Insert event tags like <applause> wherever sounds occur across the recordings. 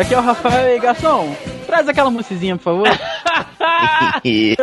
Aqui é o Rafael e Garçom. Traz aquela mocezinha, por favor. e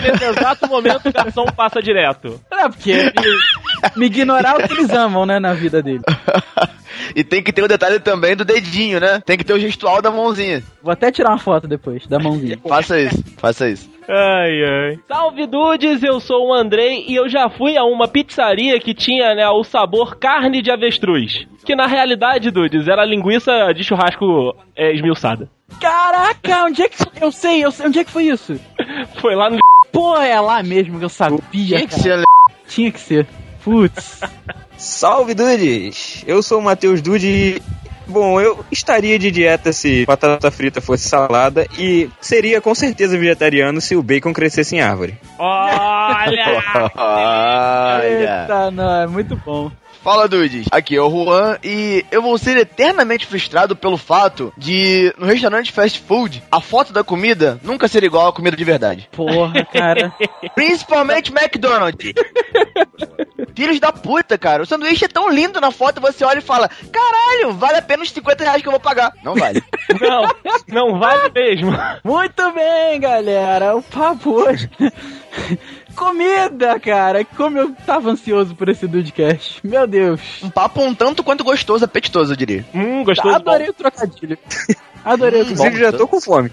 nesse exato momento o garçom passa direto. É, porque me, me ignorar é o que eles amam, né, na vida dele. <laughs> E tem que ter o detalhe também do dedinho, né? Tem que ter o gestual da mãozinha. Vou até tirar uma foto depois, da mãozinha. faça isso, faça isso. Ai, ai. Salve Dudes, eu sou o Andrei e eu já fui a uma pizzaria que tinha, né, o sabor carne de avestruz. Que na realidade, Dudes, era linguiça de churrasco é, esmiuçada. Caraca, onde é que? Eu sei, eu sei, onde é que foi isso? <laughs> Foi lá no. Pô, é lá mesmo que eu sabia. Tinha que ser. Tinha que ser. Putz. <laughs> Salve Dudes! Eu sou o Matheus Dude. Bom, eu estaria de dieta se batata frita fosse salada e seria com certeza vegetariano se o bacon crescesse em árvore. Olha! <laughs> Olha. Eita, não, é muito bom. Fala, dudes. Aqui é o Juan e eu vou ser eternamente frustrado pelo fato de, no restaurante fast food, a foto da comida nunca ser igual à comida de verdade. Porra, cara. <laughs> Principalmente McDonald's. Filhos da puta, cara. O sanduíche é tão lindo na foto, você olha e fala: Caralho, vale a pena os 50 reais que eu vou pagar. Não vale. <laughs> Não, não vale mesmo. Muito bem, galera. O papo hoje. Comida, cara. Como eu tava ansioso por esse Dudecast. Meu Deus. Um papo um tanto quanto gostoso, apetitoso, eu diria. Hum, gostoso. Adorei o trocadilho. Adorei o trocadilho. Inclusive, já tô com fome.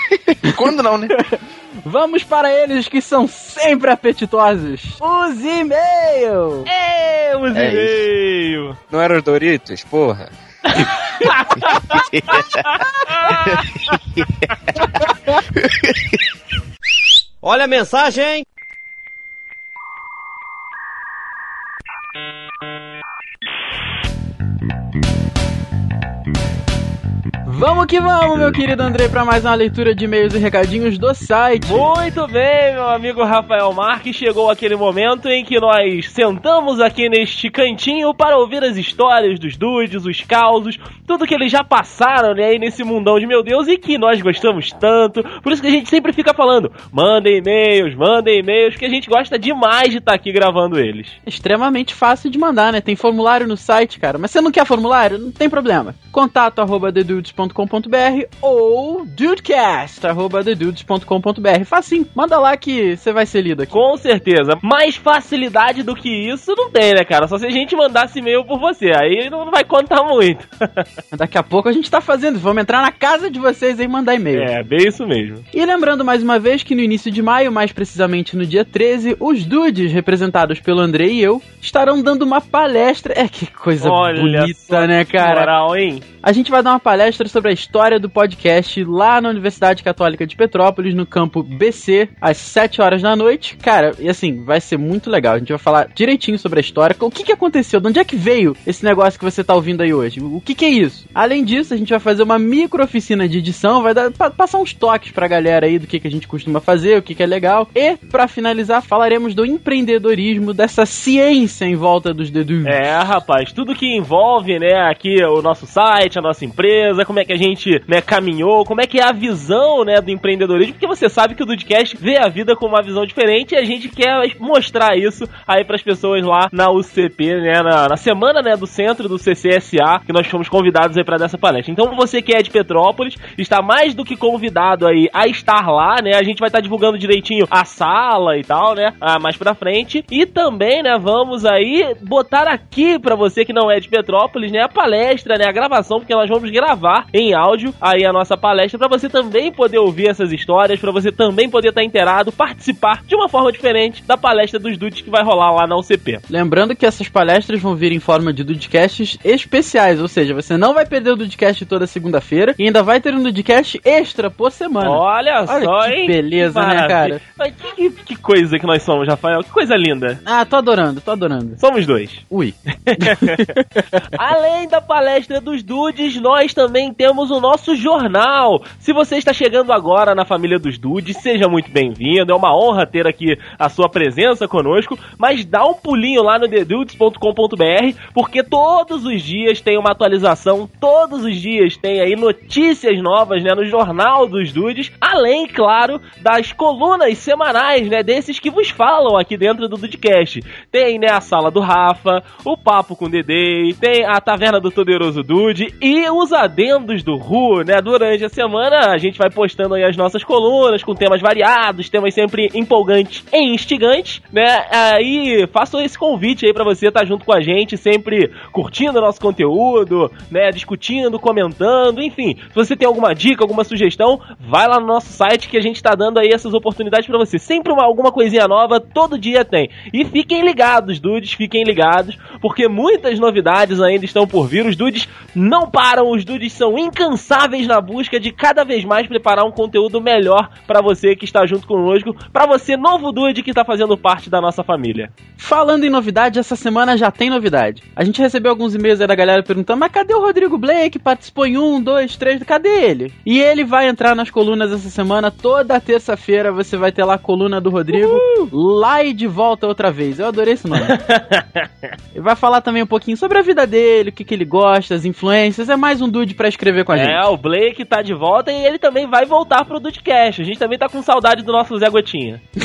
<laughs> Quando não, né? <laughs> Vamos para eles que são sempre apetitosos. Os e-mails. É, os É e-mails. Não eram os Doritos? Porra. <laughs> Olha a mensagem! Thank you. Vamos que vamos, meu querido André, para mais uma leitura de e-mails e recadinhos do site. Muito bem, meu amigo Rafael Marques. Chegou aquele momento em que nós sentamos aqui neste cantinho para ouvir as histórias dos dudes, os causos, tudo que eles já passaram né, aí nesse mundão de meu Deus e que nós gostamos tanto. Por isso que a gente sempre fica falando: mandem e-mails, mandem e-mails, que a gente gosta demais de estar aqui gravando eles. Extremamente fácil de mandar, né? Tem formulário no site, cara. Mas você não quer formulário? Não tem problema. Contato arroba thedudes.com.br ou dudecast arroba thedudes.com.br. Facinho, manda lá que você vai ser lido aqui. Com certeza. Mais facilidade do que isso não tem, né, cara? Só se a gente mandasse e-mail por você. Aí não vai contar muito. <laughs> Daqui a pouco a gente tá fazendo. Vamos entrar na casa de vocês e mandar e-mail. é, bem isso mesmo. E lembrando mais uma vez que no início de maio, mais precisamente no dia 13, os dudes, representados pelo André e eu, estarão dando uma palestra. É que coisa Olha bonita, né, cara? Moral, hein? A gente vai dar uma palestra sobre a história do podcast lá na Universidade Católica de Petrópolis, no campo BC, às 7 horas da noite. Cara, e assim, vai ser muito legal. A gente vai falar direitinho sobre a história, o que, que aconteceu, de onde é que veio esse negócio que você tá ouvindo aí hoje, o que, que é isso. Além disso, a gente vai fazer uma micro oficina de edição, vai dar, pa- passar uns toques pra galera aí do que, que a gente costuma fazer, o que, que é legal. E, pra finalizar, falaremos do empreendedorismo, dessa ciência em volta dos dedos. É, rapaz, tudo que envolve, né, aqui o nosso site, a nossa empresa, como é que a gente, né, caminhou, como é que é a visão, né, do empreendedorismo, porque você sabe que o Dudcast vê a vida com uma visão diferente e a gente quer mostrar isso aí pras pessoas lá na UCP, né, na, na semana, né, do centro do CCSA, que nós fomos convidados aí pra dessa palestra. Então você que é de Petrópolis, está mais do que convidado aí a estar lá, né, a gente vai estar divulgando direitinho a sala e tal, né, ah, mais pra frente, e também, né, vamos aí botar aqui pra você que não é de Petrópolis, né, a palestra, né, a gravação, porque nós vamos gravar em áudio aí a nossa palestra pra você também poder ouvir essas histórias, pra você também poder estar inteirado, participar de uma forma diferente da palestra dos dudes que vai rolar lá na UCP. Lembrando que essas palestras vão vir em forma de Dudcasts especiais, ou seja, você não vai perder o Dudcast toda segunda-feira e ainda vai ter um Dudcast extra por semana. Olha, Olha só, que hein? beleza, né, Maravilha. cara? Mas que, que coisa que nós somos, Rafael. Que coisa linda. Ah, tô adorando, tô adorando. Somos dois. Ui. <laughs> <laughs> Além da palestra dos dudes, nós também temos o nosso jornal. Se você está chegando agora na família dos dudes, seja muito bem-vindo. É uma honra ter aqui a sua presença conosco. Mas dá um pulinho lá no thedudes.com.br, porque todos os dias tem uma atualização, todos os dias tem aí notícias novas, né, no jornal dos dudes. Além, claro, das colunas semanais, né, desses que vos falam aqui dentro do Dudecast. Tem, né, a sala do Rafa, o papo com o Dedei, tem a taverna do Poderoso Dude E os adendos do Ru, né? Durante a semana a gente vai postando aí as nossas colunas com temas variados, temas sempre empolgantes e instigantes, né? Aí faço esse convite aí para você estar tá junto com a gente, sempre curtindo o nosso conteúdo, né? Discutindo, comentando, enfim. Se você tem alguma dica, alguma sugestão, vai lá no nosso site que a gente tá dando aí essas oportunidades para você. Sempre uma, alguma coisinha nova, todo dia tem. E fiquem ligados, dudes, fiquem ligados, porque muitas novidades ainda estão por vir. Os dudes não param, os dudes são incansáveis na busca de cada vez mais preparar um conteúdo melhor para você que está junto conosco, para você novo dude que está fazendo parte da nossa família. Falando em novidade, essa semana já tem novidade. A gente recebeu alguns e-mails aí da galera perguntando: mas cadê o Rodrigo Blake? Participou em um, dois, três, cadê ele? E ele vai entrar nas colunas essa semana, toda terça-feira você vai ter lá a coluna do Rodrigo, Uhul. lá e de volta outra vez. Eu adorei esse nome. <laughs> ele vai falar também um pouquinho sobre a vida dele, o que, que ele gosta, as influências. É mais um dude para escrever com a gente. É, o Blake tá de volta e ele também vai voltar pro Dudecast. A gente também tá com saudade do nosso Zé Gotinha. <laughs>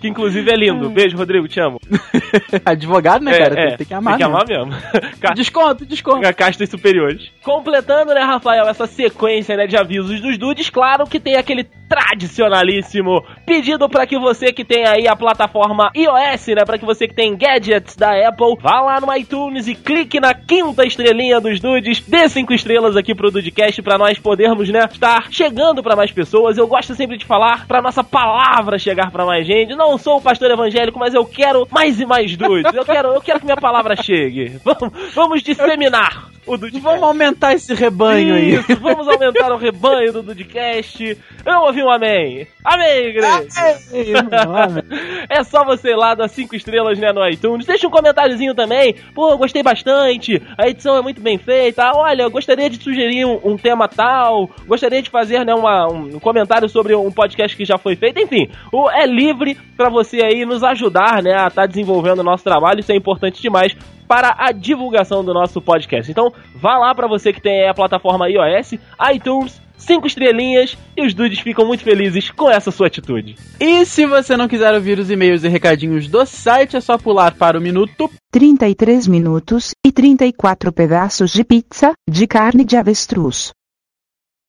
que inclusive é lindo. Beijo, Rodrigo, te amo. <laughs> Advogado, né, É, cara? é, tem que amar. Tem que mesmo. amar mesmo. Ca- <laughs> Desconto, desconto. Castas superiores. Completando, né, Rafael, essa sequência né, de avisos dos dudes, claro que tem aquele tradicionalíssimo pedido para que você que tem aí a plataforma iOS, né, para que você que tem gadgets da Apple, vá lá no iTunes e clique na quinta estrelinha dos dudes, dê cinco estrelas aqui pro Dudecast para nós podermos, né, estar chegando para mais pessoas. Eu gosto sempre de falar para nossa palavra chegar para mais gente. Não sou o pastor evangélico, mas eu quero mais e mais dudes. Eu quero, eu quero que minha palavra chegue. Vamos, vamos disseminar o Dudecast. Vamos aumentar esse rebanho aí. Isso, vamos aumentar o rebanho do Dudcast. Eu ouvi um amém. Amém, igreja. <laughs> É só você ir lá dar cinco estrelas né, no iTunes. Deixa um comentáriozinho também. Pô, gostei bastante. A edição é muito bem feita. Olha, eu gostaria de sugerir um, um tema tal. Gostaria de fazer né, uma, um comentário sobre um podcast que já foi feito. Enfim, o, é livre para você aí nos ajudar né, a estar desenvolvendo o nosso trabalho. Isso é importante demais para a divulgação do nosso podcast. Então, vá lá para você que tem aí a plataforma iOS, iTunes, cinco estrelinhas e os dudes ficam muito felizes com essa sua atitude. E se você não quiser ouvir os e-mails e recadinhos do site, é só pular para o minuto 33 minutos e 34 pedaços de pizza de carne de avestruz.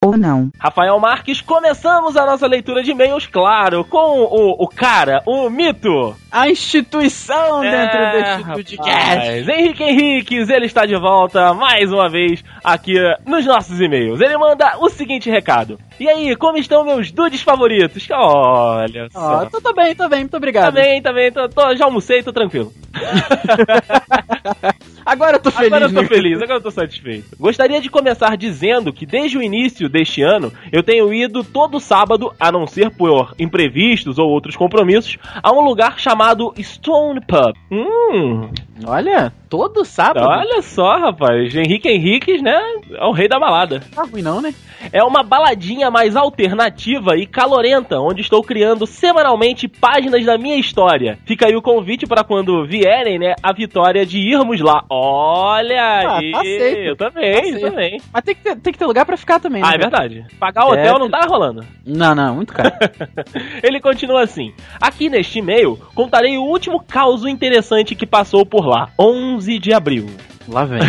Ou não. Rafael Marques, começamos a nossa leitura de e-mails, claro, com o, o cara, o mito. A instituição dentro É, deste rapaz. podcast. Henrique Henriques, ele está de volta mais uma vez aqui nos nossos e-mails. Ele manda o seguinte recado. E aí, como estão meus dudes favoritos? Olha só. tô, tô bem, tô bem, muito obrigado. Tá bem, tá bem, tô, tô- já almocei, tô tranquilo. <laughs> Agora eu tô feliz, Agora eu tô feliz, agora eu tô satisfeito. Gostaria de começar dizendo que desde o início deste ano eu tenho ido todo sábado, a não ser por imprevistos ou outros compromissos, a um lugar chamado Stone Pub. Hum, Olha, todo sábado. olha só, rapaz. Henrique Henriques, né? É o rei da balada. Tá ruim não, né? É uma baladinha mais alternativa e calorenta, onde estou criando semanalmente páginas da minha história. Fica aí o convite para quando vierem, né, a vitória de irmos lá. Olha Ah, aí, aceito. eu também, eu Aceito. também. Mas tem que, ter, tem que ter lugar pra ficar também, Ah, né? é verdade. Pagar o hotel É. não tá rolando. Não, não, muito caro. <laughs> Ele continua assim: Aqui neste e-mail contarei o último caos interessante que passou por lá, 11 de abril. Lá vem.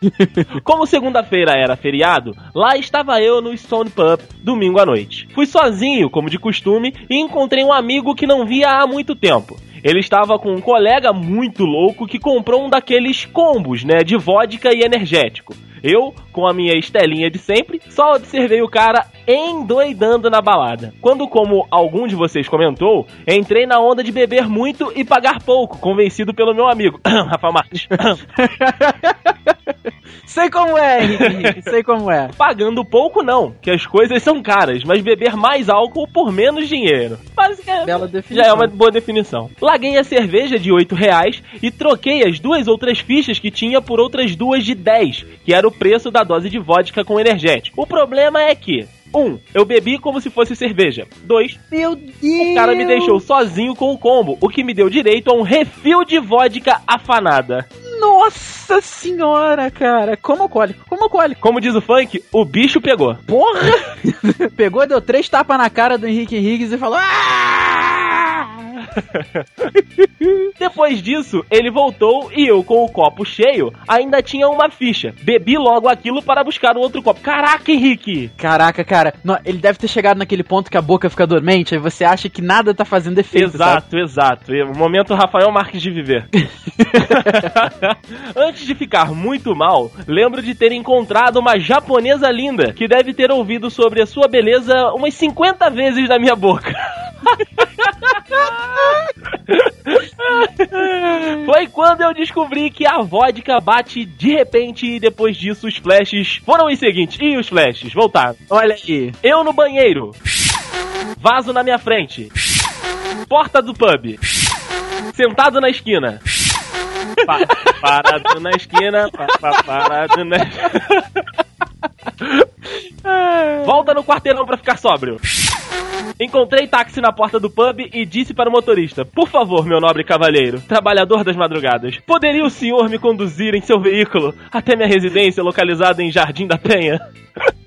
<laughs> Como segunda-feira era feriado, lá estava eu no Stone Pub, domingo à noite. Fui sozinho, como de costume, e encontrei um amigo que não via há muito tempo. Ele estava com um colega muito louco que comprou um daqueles combos, né, de vodka e energético. Eu, com a minha estelinha de sempre, só observei o cara endoidando na balada. Quando, como algum de vocês comentou, entrei na onda de beber muito e pagar pouco, convencido pelo meu amigo, <coughs> Rafa Marques. <laughs> <laughs> sei como é, Henrique, Henrique, sei como é. Pagando pouco não, que as coisas são caras, mas beber mais álcool por menos dinheiro. Basicamente, Bela definição. já é uma boa definição. Laguei a cerveja de 8 reais e troquei as duas outras fichas que tinha por outras duas de 10, que era o preço da dose de vodka com energético. O problema é que, um, eu bebi como se fosse cerveja. Dois, Meu Deus! o cara me deixou sozinho com o combo, o que me deu direito a um refil de vodka afanada. Nossa senhora, cara. Como alcoólico, como alcoólico. Como diz o funk, o bicho pegou. Porra! <laughs> Pegou, deu três tapas na cara do Henrique Henriques e falou... "Ah!" <laughs> Depois disso, ele voltou e eu, com o copo cheio, ainda tinha uma ficha. Bebi logo aquilo para buscar o outro copo. Caraca, Henrique! Caraca, cara, não, ele deve ter chegado naquele ponto que a boca fica dormente, aí você acha que nada tá fazendo efeito, sabe? Exato, exato. E O momento Rafael Marques de viver. <laughs> Antes de ficar muito mal, lembro de ter encontrado uma japonesa linda que deve ter ouvido sobre a sua beleza umas 50 vezes na minha boca. <laughs> Foi quando eu descobri que a vodka bate de repente e depois disso os flashes foram os seguintes. E os flashes voltaram. Olha aí. Eu no banheiro. Vaso na minha frente. Porta do pub. Sentado na esquina. Pa- parado na esquina. pa- pa- parado na <laughs> Volta no quarteirão pra ficar sóbrio. Encontrei táxi na porta do pub e disse para o motorista: Por favor, meu nobre cavalheiro, trabalhador das madrugadas, poderia o senhor me conduzir em seu veículo até minha residência localizada em Jardim da Penha?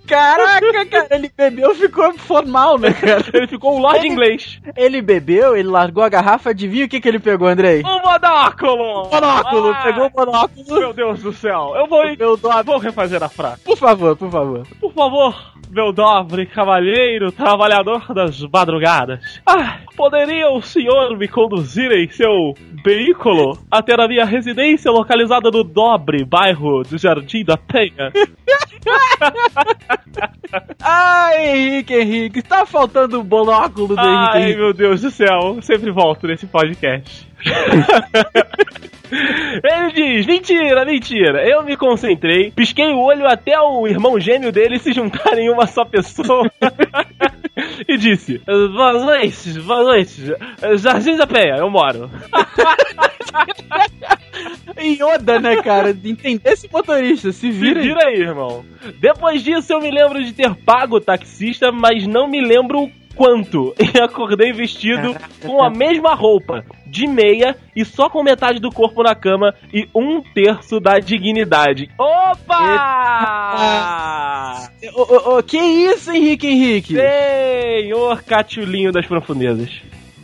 Caraca, cara, ele bebeu e ficou formal, né, cara? <laughs> Ele ficou um lord inglês. Ele bebeu, ele largou a garrafa, adivinha o que, que ele pegou, Andrei? Um monóculo! Monóculo, Ah, pegou o monóculo. Meu Deus do céu, eu vou, Meu dobre. vou refazer a frase. Por favor, por favor. Por favor, meu nobre cavalheiro, trabalhador das madrugadas. Ah, poderia o senhor me conduzir em seu veículo até a minha residência localizada no nobre bairro do Jardim da Penha? <laughs> Ai, Henrique, Henrique, tá faltando o monóculo do Ai, Henrique. meu Deus do céu, sempre volto nesse podcast. <laughs> Ele diz: mentira, mentira. Eu me concentrei, pisquei o olho até o irmão gêmeo dele se juntarem em uma só pessoa. <laughs> e disse: Boa noite, boa noite. Jardim da Penha, eu moro. Yoda, né, cara? Entender esse motorista, se Se vira aí. vira aí, irmão. Depois disso, eu me lembro de ter pago o taxista, mas não me lembro o quanto. <laughs> E acordei vestido com a mesma roupa, de meia e só com metade do corpo na cama e um terço da dignidade. Opa! Ô, ô, que isso, Henrique, Henrique? Senhor Catiulinho das profundezas.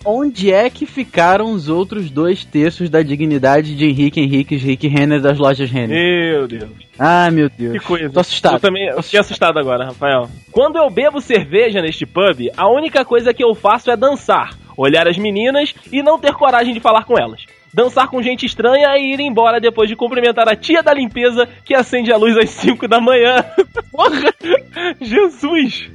Onde é que ficaram os outros dois terços da dignidade de Henrique Henrique Henrique Renner das lojas Renner? Meu Deus. Ah, meu Deus. Que coisa. Tô assustado. Eu também eu fiquei assustado agora, Rafael. Quando eu bebo cerveja neste pub, a única coisa que eu faço é dançar, olhar as meninas e não ter coragem de falar com elas. Dançar com gente estranha e ir embora depois de cumprimentar a tia da limpeza que acende a luz às 5 da manhã. <laughs> Porra! Jesus!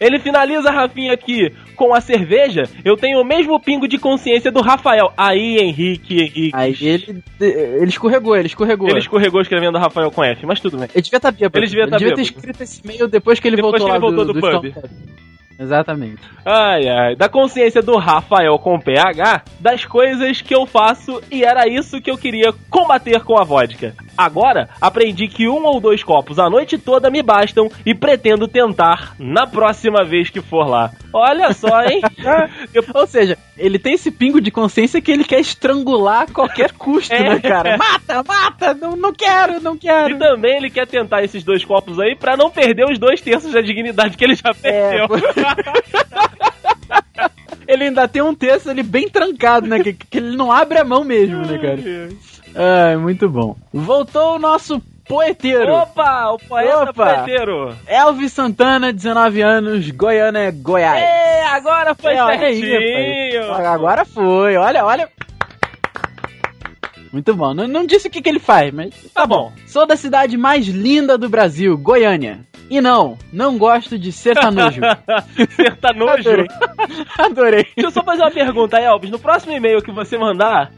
Ele finaliza, Rafinha, aqui com a cerveja. Eu tenho o mesmo pingo de consciência do Rafael. Aí, Henrique, Henrique. Aí ele, ele escorregou, ele escorregou. Ele escorregou escrevendo Rafael com F, mas tudo bem. Ele devia estar bêbado. Ele devia tá ter bêbado. escrito esse e-mail depois que ele Depois voltou que ele voltou do pub. Stone Exatamente. Ai, ai. Da consciência do Rafael com PH, das coisas que eu faço e era isso que eu queria combater com a vodka. Agora, aprendi que um ou dois copos a noite toda me bastam e pretendo tentar na próxima vez que for lá. Olha só, hein? <laughs> Ou seja, ele tem esse pingo de consciência que ele quer estrangular a qualquer custo, É. né, cara? Mata, mata! Não, não quero, não E quero! também ele quer tentar esses dois copos aí pra não perder os dois terços da dignidade que ele já perdeu. <laughs> Ele ainda tem um texto ali bem trancado, né? Que, que ele não abre a mão mesmo, né, cara? Ai, muito bom. Voltou o nosso poeteiro. Opa, o poeta Opa. poeteiro. Elvis Santana, 19 anos, Goiânia, Goiás. É, agora foi É, aí, certinho. rapaz. Agora foi, olha, olha. Muito bom. Não, não disse o que, que ele faz, mas Tá bom. sou da cidade mais linda do Brasil, Goiânia. E não, não gosto de <laughs> sertanojo. Sertanojo. Adorei. Adorei. Deixa eu só fazer uma pergunta, Elvis. No próximo e-mail que você mandar,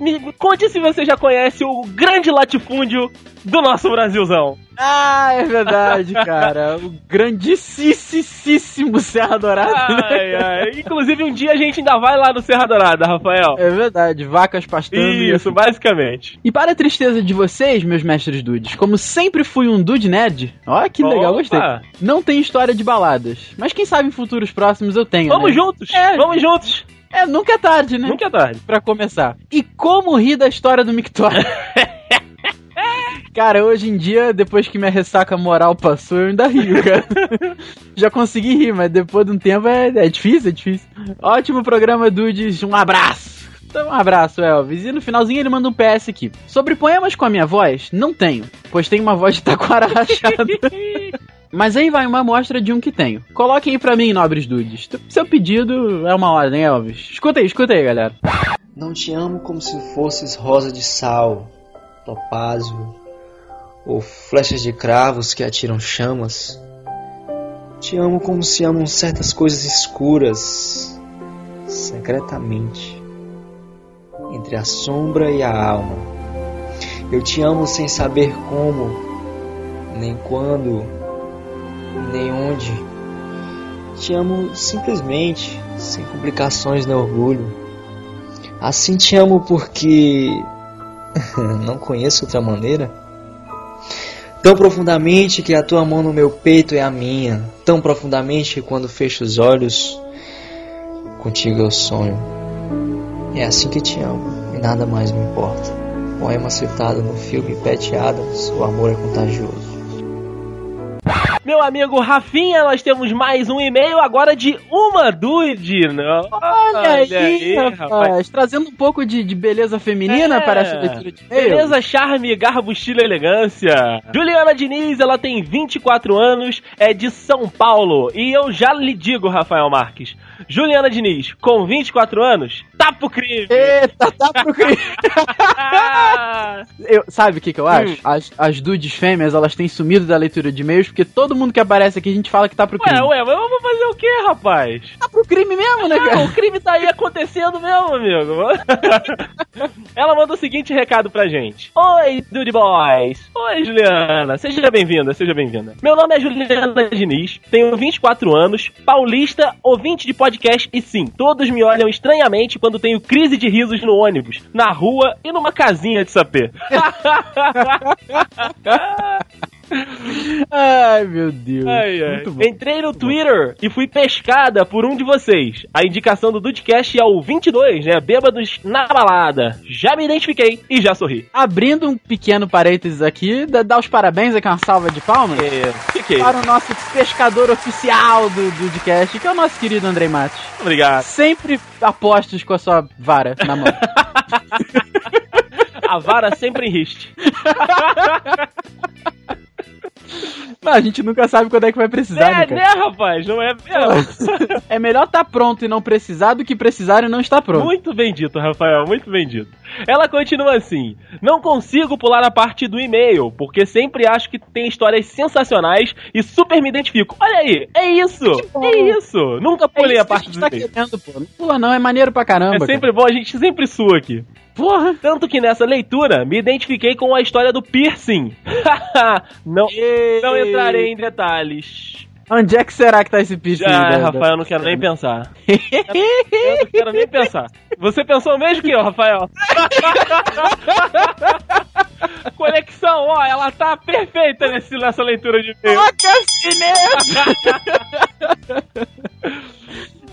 me conte se você já conhece o grande latifúndio do nosso Brasilzão. Ah, é verdade, cara. O grandíssimo Serra Dourada. Ai, ai. Inclusive, um dia a gente ainda vai lá no Serra Dourada, Rafael. É verdade, vacas pastando. Isso, basicamente. E para a tristeza de vocês, meus mestres dudes, como sempre fui um dude nerd, ó que legal, Opa. gostei. Não tem história de baladas, mas quem sabe em futuros próximos eu tenho. Vamos né? juntos, É. vamos juntos. É, nunca é tarde, né? Nunca é tarde. Pra começar. E como rir da história do Mictório? <laughs> Cara, hoje em dia, depois que minha ressaca moral passou, eu ainda rio, cara. <laughs> Já consegui rir, mas depois de um tempo é, é difícil, é difícil. Ótimo programa, Dudes. Um abraço. Então, um abraço, Elvis. E no finalzinho ele manda um PS aqui. Sobre poemas com a minha voz, não tenho, pois tenho uma voz de taquara rachada. <laughs> Mas aí vai uma amostra de um que tenho. Coloquem aí pra mim, nobres dudes. Seu pedido é uma ordem, Elvis. Escuta aí, escuta aí, galera. Não te amo como se fosses rosa de sal, topázio ou flechas de cravos que atiram chamas. Te amo como se amam certas coisas escuras, secretamente, entre a sombra e a alma. Eu te amo sem saber como, nem quando, nem onde. Te amo simplesmente, sem complicações nem orgulho. Assim te amo porque <laughs> não conheço outra maneira. Tão profundamente que a tua mão no meu peito é a minha. Tão profundamente que quando fecho os olhos, contigo eu sonho. É assim que te amo e nada mais me importa. Poema citado no filme Pat Adams, O Amor é Contagioso. Meu amigo Rafinha, nós temos mais um e-mail agora de uma dude. né? Olha, aí, rapaz. Trazendo um pouco de, de beleza feminina É. para essa leitura de e-mail. Beleza, charme, garbo, estilo e elegância. Juliana Diniz, ela tem 24 anos, é de São Paulo. E eu já lhe digo, Rafael Marques. Juliana Diniz, com 24 anos, tá pro crime. Eita, tá pro crime. <laughs> Eu, sabe o que, que eu acho? Hum. As, as dudes fêmeas, elas têm sumido da leitura de e-mails, porque todo mundo que aparece aqui a gente fala que tá pro crime. Ué, ué, mas eu vou fazer o quê, rapaz? Tá pro crime mesmo, né, Ah, cara? o crime tá aí acontecendo mesmo, amigo. <laughs> Ela manda o seguinte recado pra gente. Oi, Dude Boys. Oi, Juliana. Seja bem-vinda, seja bem-vinda. Meu nome é Juliana Diniz, tenho 24 anos, paulista, ouvinte de podcast e sim, todos me olham estranhamente quando tenho crise de risos no ônibus, na rua e numa casinha de sapê. <laughs> <laughs> Ai, meu Deus. Ai, ai. Muito bom. Entrei no Twitter e fui pescada por um de vocês. A indicação do Dudcast é o 22, né? Bêbados na balada. Já me identifiquei e já sorri. Abrindo um pequeno parênteses aqui, dá, dá os parabéns aqui, uma salva de palmas. É, fiquei. Para o nosso pescador oficial do Dudcast, que é o nosso querido Andrei Matos. Obrigado. Sempre apostos com a sua vara na mão. <laughs> A vara sempre em riste. <laughs> A gente nunca sabe quando é que vai precisar, né, É, cara? né, rapaz? Não é mesmo? <laughs> É melhor estar pronto e não precisar do que precisar e não estar pronto. Muito bem dito, Rafael, muito bem dito. Ela continua assim: Não consigo pular a parte do e-mail, porque sempre acho que tem histórias sensacionais e super me identifico. Olha aí, é isso! É isso! Nunca É pulei isso a parte gente do tá e-mail. querendo, pô. Não pula não, é maneiro pra caramba. É cara. sempre bom, a gente sempre sua aqui. Porra. Tanto que nessa leitura me identifiquei com a história do piercing. <laughs> não, não entrarei em detalhes. Onde é que será que tá esse piercing? Ah, Rafael, eu não quero nem pensar. <laughs> Eu não quero nem pensar. Você pensou mesmo que eu, Rafael? <laughs> Conexão, ó, ela tá perfeita nesse, nessa leitura de e-mail.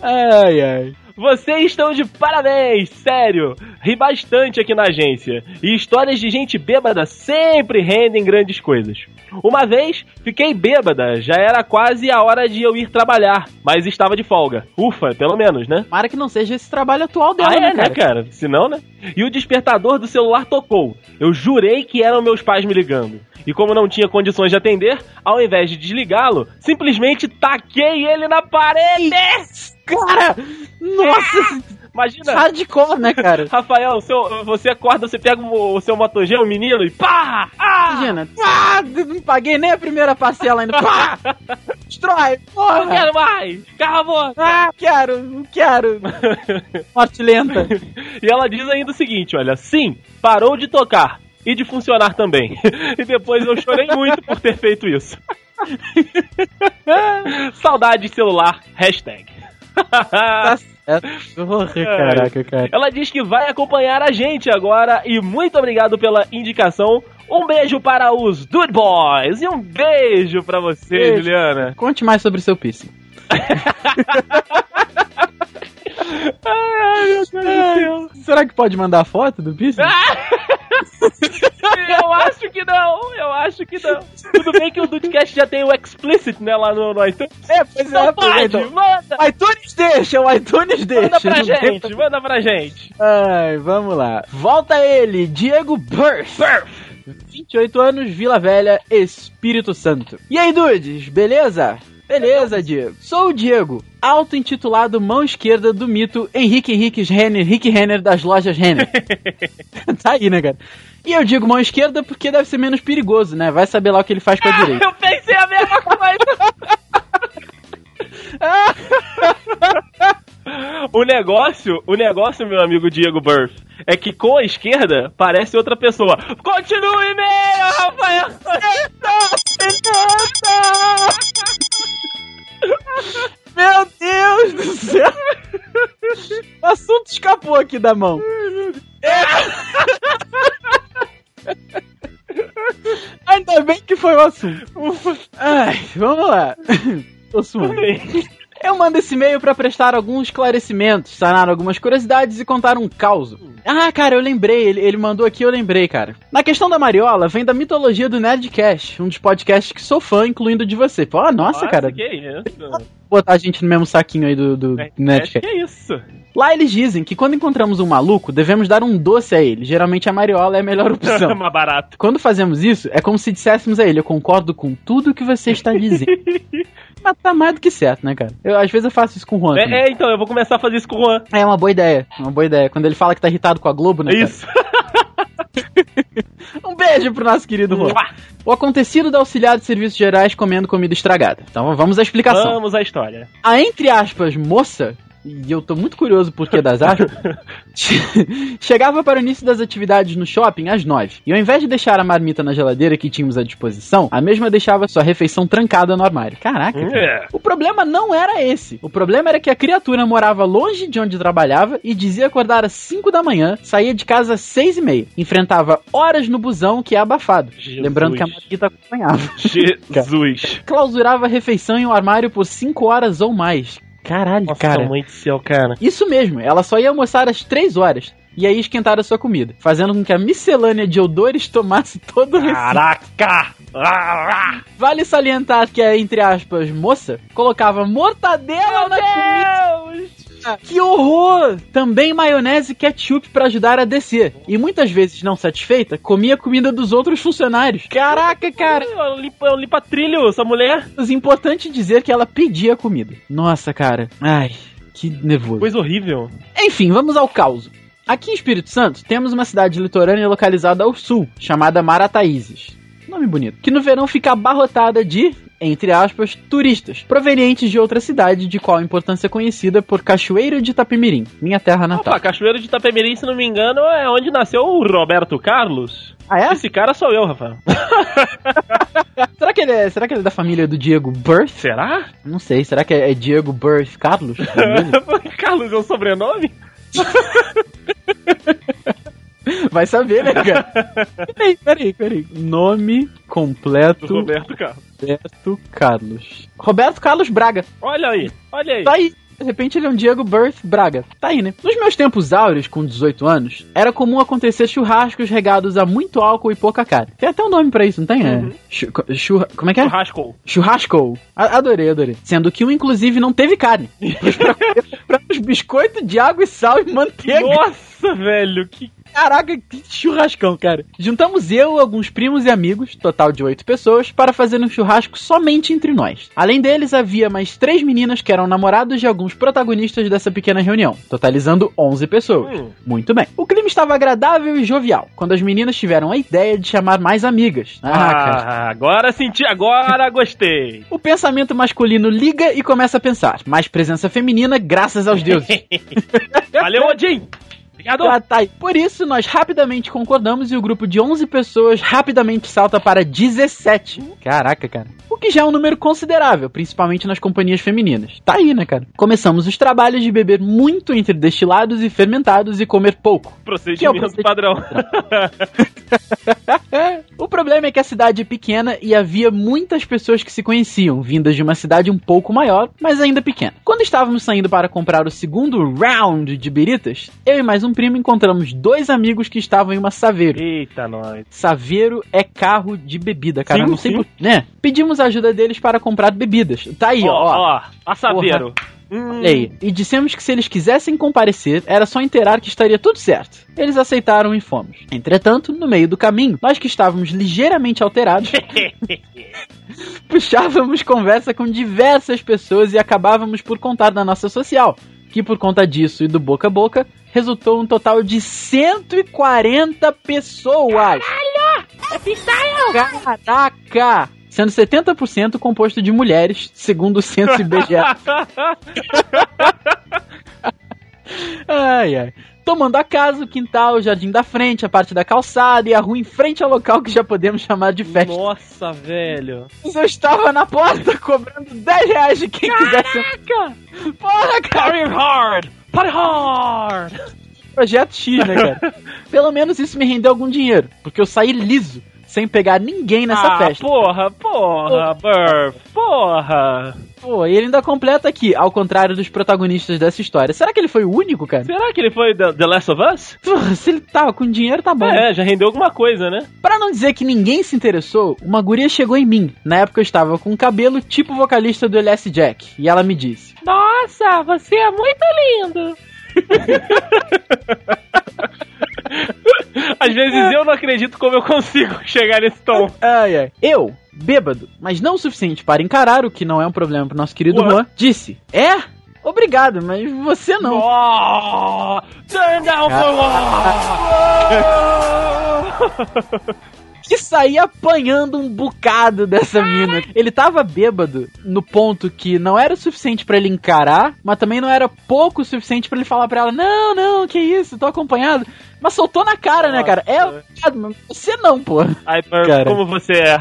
Ai, ai. Vocês estão de parabéns, sério. Ri bastante aqui na agência. E histórias de gente bêbada sempre rendem grandes coisas. Uma vez, fiquei bêbada, já era quase a hora de eu ir trabalhar, mas estava de folga. Ufa, pelo menos, né? Tomara que não seja esse trabalho atual dela, Ah, é, né, né, cara? cara? Se não, né? E o despertador do celular tocou. Eu jurei que eram meus pais me ligando. E como não tinha condições de atender, ao invés de desligá-lo, simplesmente taquei ele na parede! Cara! Nossa! Imagina! Hardcore, né, cara? Rafael, seu, você acorda, você pega o, o seu motogê, o menino, e pá! Ah! Imagina. Ah, não paguei nem a primeira parcela ainda. Pá! <laughs> Destrói! Não Porra! quero mais! Boca! Ah, quero! Não quero! <laughs> Morte lenta. <laughs> e ela diz ainda o seguinte, olha, sim, parou de tocar e de funcionar também. e depois eu chorei muito por ter feito isso. Saudade celular, hashtag. Tá <laughs> certo. Porra, caraca, cara. Ela diz que vai acompanhar a gente agora e muito obrigado pela indicação. Um beijo para os Dude Boys e um beijo para você, Beijo. Juliana. Conte mais sobre o seu piercing. <laughs> Ai, meu Deus do céu. Será que pode mandar foto do piercing? Eu acho que não, acho que não. Tudo bem que o Dudcast já tem o explicit, né, lá no, no iTunes. É, pois Então é, pois é, pode, então. manda, O iTunes deixa, o iTunes deixa. manda pra não tem gente, manda pra gente. Ai, vamos lá. Volta ele, Diego Burst. 28 anos, Vila Velha, Espírito Santo. E aí, dudes, beleza? Beleza, Diego. Sou o Diego, auto-intitulado mão esquerda do mito Henrique Henrique Renner, Rick Renner das lojas Renner. <laughs> tá aí, né, cara? E eu digo mão esquerda porque deve ser menos perigoso, né? Vai saber lá o que ele faz com a <laughs> direita. Eu pensei a mesma coisa. <laughs> O negócio, o negócio, meu amigo Diego Burff, é que com a esquerda parece outra pessoa. Continue o e-mail, Rafael! Meu Deus do céu! O assunto escapou aqui da mão. Ainda bem que foi o assunto. <laughs> Ai, vamos lá. Tô suando. Eu mando esse e-mail pra prestar alguns esclarecimentos, sanar algumas curiosidades e contar um caos. Ah, cara, eu lembrei, ele, ele mandou aqui, eu lembrei, cara. Na questão da Mariola, vem da mitologia do Nerdcast, um dos podcasts que sou fã, incluindo de você. Pô, ah, nossa, cara, que isso? Botar a gente no mesmo saquinho aí do, do Nerdcast. que é isso. Lá eles dizem que quando encontramos um maluco, devemos dar um doce a ele. Geralmente a Mariola é a melhor opção. <laughs> Mais barato. Quando fazemos isso, é como se disséssemos a ele: Eu concordo com tudo que você está dizendo. <laughs> Mas tá mais do que certo, né, cara? Eu, às vezes eu faço isso com o Juan. É, é, então, eu vou começar a fazer isso com o Juan. É uma boa ideia. Uma boa ideia. Quando ele fala que tá irritado com a Globo, né? cara? Isso. <laughs> Um beijo pro nosso querido Juan. O acontecido da auxiliar de serviços gerais comendo comida estragada. Então vamos à explicação. Vamos à história. A entre aspas moça, e eu tô muito curioso por que das aspas, <laughs> chegava para o início das atividades no shopping às nove. E ao invés de deixar a marmita na geladeira que tínhamos à disposição, a mesma deixava sua refeição trancada no armário. Caraca. cara. É. O problema não era esse. O problema era que a criatura morava longe de onde trabalhava e dizia acordar às 5 da manhã, saía de casa às 6 e meia. Enfrentava horas no busão que é abafado. Jesus. Lembrando que a Marquita acompanhava. Jesus. <laughs> Clausurava a refeição em um armário por 5 horas ou mais. Caralho, Nossa, cara. mãe do céu, cara. Isso mesmo, ela só ia almoçar às 3 horas. E aí esquentar a sua comida, fazendo com que a miscelânea de odores tomasse todo o. Caraca! Ah, Vale salientar que a, entre aspas, moça, colocava mortadela na comida. Que horror! Também maionese e ketchup pra ajudar a descer. E muitas vezes, não satisfeita, comia a comida dos outros funcionários. Caraca, cara! Eu limpo, eu limpo a trilho, essa mulher. Mas é importante dizer que ela pedia comida. Nossa, cara. Ai, que nervoso. Coisa horrível. Enfim, vamos ao caos. Aqui em Espírito Santo, temos uma cidade litorânea localizada ao sul, chamada Marataízes. Nome bonito. Que no verão fica abarrotada de, entre aspas, turistas, provenientes de outra cidade de qual importância é conhecida por Cachoeiro de Itapemirim, minha terra natal. Opa, Cachoeiro de Itapemirim, se não me engano, é onde nasceu o Roberto Carlos. Ah, é? Esse cara sou eu, Rafael. <laughs> Será que, ele é, será que ele é da família do Diego Birth? Será? Não sei, será que é Diego Birth Carlos? <laughs> Carlos é o sobrenome? <laughs> <laughs> Vai saber, né, cara? Peraí, peraí, peraí. Nome Do completo Roberto Carlos. Roberto Carlos. Roberto Carlos Braga. Olha aí, olha aí. Tá aí. De repente ele é um Diego Birth Braga. Tá aí, né? Nos meus tempos áureos, com 18 anos, era comum acontecer churrascos regados a muito álcool e pouca carne. Tem até um nome pra isso, não tem? É. Chu- churra- como é que é? Churrasco. Churrasco. A- Adorei, adorei. Sendo que um, inclusive, não teve carne. Pra <laughs> os biscoitos de água e sal e manteiga. Nossa, velho, que Caraca, que churrascão, cara. Juntamos eu, alguns primos e amigos, total de oito pessoas, para fazer um churrasco somente entre nós. Além deles, havia mais três meninas que eram namorados de alguns protagonistas dessa pequena reunião, totalizando 11 pessoas. Hum. Muito bem. O clima estava agradável e jovial, quando as meninas tiveram a ideia de chamar mais amigas. Ah, cara. Ah, agora senti, agora gostei. O pensamento masculino liga e começa a pensar. Mais presença feminina, graças aos deuses. <laughs> Valeu, Odin. Obrigado. Ah, tá. Por isso, nós rapidamente concordamos e o grupo de 11 pessoas rapidamente salta para 17. Caraca, cara. O que já é um número considerável, principalmente nas companhias femininas. Tá aí, né, cara? Começamos os trabalhos de beber muito entre destilados e fermentados e comer pouco. Procedimento procedimento padrão. <laughs> o problema é que a cidade é pequena e havia muitas pessoas que se conheciam, vindas de uma cidade um pouco maior, mas ainda pequena. Quando estávamos saindo para comprar o segundo round de biritas, eu e mais um Primo encontramos dois amigos que estavam em uma Saveiro. Eita, nós. Saveiro é carro de bebida, cara. Sim, não sei sim. por... né? Pedimos a ajuda deles para comprar bebidas. Tá aí, Ó, ó. ó, a Saveiro. Hum, aí. E dissemos que se eles quisessem comparecer, era só inteirar que estaria tudo certo. Eles aceitaram e fomos. Entretanto, no meio do caminho, nós que estávamos ligeiramente alterados, <laughs> <laughs> puxávamos conversa com diversas pessoas e acabávamos por contar da nossa social, que por conta disso e do boca a boca, resultou um total de 140 pessoas. Caralho! Caraca! Sendo 70% composto de mulheres, segundo o censo IBGE. <laughs> Ai, ai. Tomando a casa, o quintal, o jardim da frente, a parte da calçada e a rua em frente ao local que já podemos chamar de festa. Nossa, velho. Eu estava na porta cobrando 10 reais de quem quisesse. Porra, cara! Party hard! Party hard! Projeto X, né, cara? <laughs> Pelo menos isso me rendeu algum dinheiro, porque eu saí liso, sem pegar ninguém nessa ah, festa. porra, porra, Burf, porra. Pô, e ele ainda completa aqui, ao contrário dos protagonistas dessa história. Será que ele foi o único, cara? Será que ele foi The, The Last of Us? Se ele tava com dinheiro, tá bom. É, já rendeu alguma coisa, né? Pra não dizer que ninguém se interessou, uma guria chegou em mim. Na época eu estava com um cabelo tipo vocalista do LS Jack. E ela me disse: Nossa, você é muito lindo. <laughs> Às vezes eu não acredito como eu consigo <laughs> chegar nesse tom. Ai, ai. Eu, bêbado, mas não o suficiente para encarar o que não é um problema pro nosso querido Ué. Juan, disse: É? Obrigado, mas você não. Oh, turn down for what? Que saía apanhando um bocado dessa mina. Ele tava bêbado no ponto que não era o suficiente pra ele encarar, mas também não era pouco o suficiente pra ele falar pra ela: Não, não, que isso, tô acompanhado. Mas soltou na cara, né, cara? É, você não, pô. Ai, Cara. como você é?